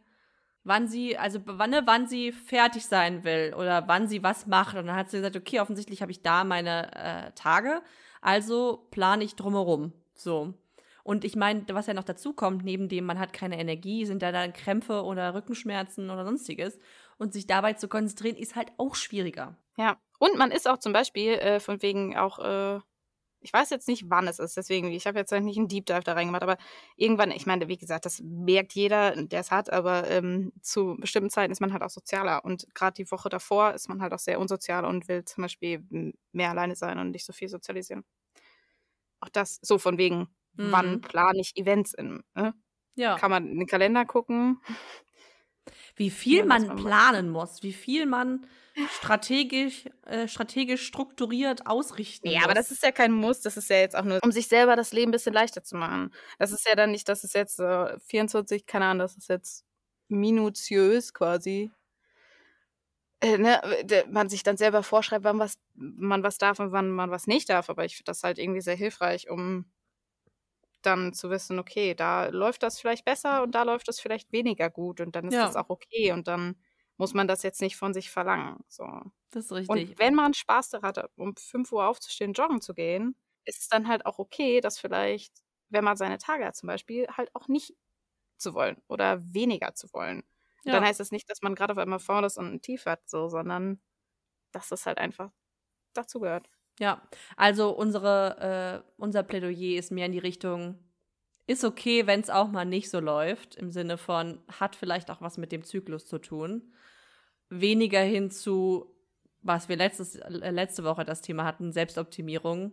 wann sie, also wann, ne, wann sie fertig sein will oder wann sie was macht. Und dann hat sie gesagt, okay, offensichtlich habe ich da meine äh, Tage, also plane ich drumherum. So. Und ich meine, was ja noch dazu kommt, neben dem man hat keine Energie, sind da dann Krämpfe oder Rückenschmerzen oder sonstiges. Und sich dabei zu konzentrieren, ist halt auch schwieriger. Ja, und man ist auch zum Beispiel äh, von wegen auch äh, ich weiß jetzt nicht, wann es ist, deswegen, ich habe jetzt nicht einen Deep Dive da reingemacht, aber irgendwann, ich meine, wie gesagt, das merkt jeder, der es hat, aber ähm, zu bestimmten Zeiten ist man halt auch sozialer und gerade die Woche davor ist man halt auch sehr unsozial und will zum Beispiel mehr alleine sein und nicht so viel sozialisieren. Auch das so von wegen, mhm. wann plane ich Events in, ne? Ja. Kann man in den Kalender gucken. Wie viel ja, man planen muss, wie viel man strategisch, äh, strategisch strukturiert ausrichten Ja, muss. aber das ist ja kein Muss, das ist ja jetzt auch nur, um sich selber das Leben ein bisschen leichter zu machen. Das ist ja dann nicht, dass es jetzt äh, 24, keine Ahnung, das ist jetzt minutiös quasi. Äh, ne, man sich dann selber vorschreibt, wann was, man was darf und wann man was nicht darf. Aber ich finde das halt irgendwie sehr hilfreich, um dann zu wissen, okay, da läuft das vielleicht besser und da läuft das vielleicht weniger gut und dann ist ja. das auch okay und dann muss man das jetzt nicht von sich verlangen. So. Das ist richtig. Und wenn man Spaß daran hat, um 5 Uhr aufzustehen, joggen zu gehen, ist es dann halt auch okay, dass vielleicht, wenn man seine Tage hat zum Beispiel, halt auch nicht zu wollen oder weniger zu wollen. Ja. Dann heißt es das nicht, dass man gerade auf einmal faul ist und ein Tief hat, so, sondern dass das halt einfach dazugehört. Ja, also unsere, äh, unser Plädoyer ist mehr in die Richtung, ist okay, wenn es auch mal nicht so läuft, im Sinne von, hat vielleicht auch was mit dem Zyklus zu tun. Weniger hin zu, was wir letztes, äh, letzte Woche das Thema hatten, Selbstoptimierung.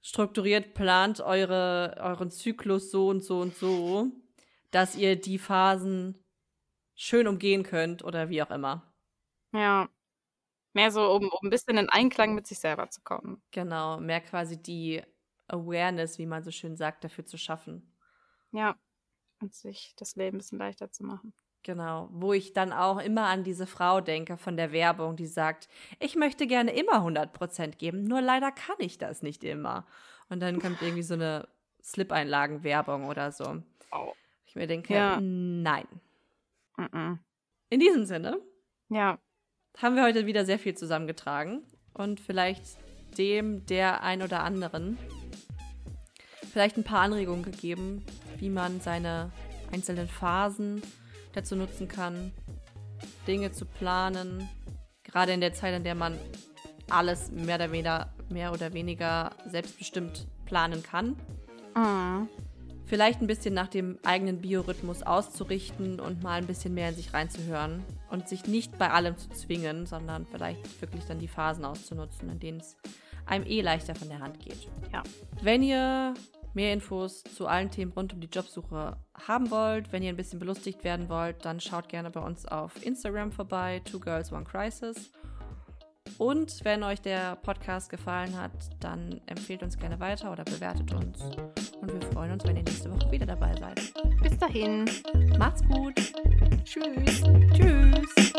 Strukturiert plant eure, euren Zyklus so und so und so, dass ihr die Phasen schön umgehen könnt oder wie auch immer. Ja. Mehr so, um, um ein bisschen in Einklang mit sich selber zu kommen. Genau, mehr quasi die Awareness, wie man so schön sagt, dafür zu schaffen. Ja, und sich das Leben ein bisschen leichter zu machen. Genau, wo ich dann auch immer an diese Frau denke von der Werbung, die sagt, ich möchte gerne immer 100% geben, nur leider kann ich das nicht immer. Und dann kommt irgendwie so eine Slip-Einlagen-Werbung oder so. Oh. Ich mir denke, ja. nein. Mm -mm. In diesem Sinne. Ja. Haben wir heute wieder sehr viel zusammengetragen und vielleicht dem der ein oder anderen vielleicht ein paar Anregungen gegeben, wie man seine einzelnen Phasen dazu nutzen kann, Dinge zu planen. Gerade in der Zeit, in der man alles mehr oder weniger, mehr oder weniger selbstbestimmt planen kann. Mhm. Vielleicht ein bisschen nach dem eigenen Biorhythmus auszurichten und mal ein bisschen mehr in sich reinzuhören und sich nicht bei allem zu zwingen, sondern vielleicht wirklich dann die Phasen auszunutzen, in denen es einem eh leichter von der Hand geht. Ja. Wenn ihr mehr Infos zu allen Themen rund um die Jobsuche haben wollt, wenn ihr ein bisschen belustigt werden wollt, dann schaut gerne bei uns auf Instagram vorbei, Two Girls One Crisis. Und wenn euch der Podcast gefallen hat, dann empfehlt uns gerne weiter oder bewertet uns. Und wir freuen uns, wenn ihr nächste Woche wieder dabei seid. Bis dahin. Macht's gut. Tschüss. Tschüss.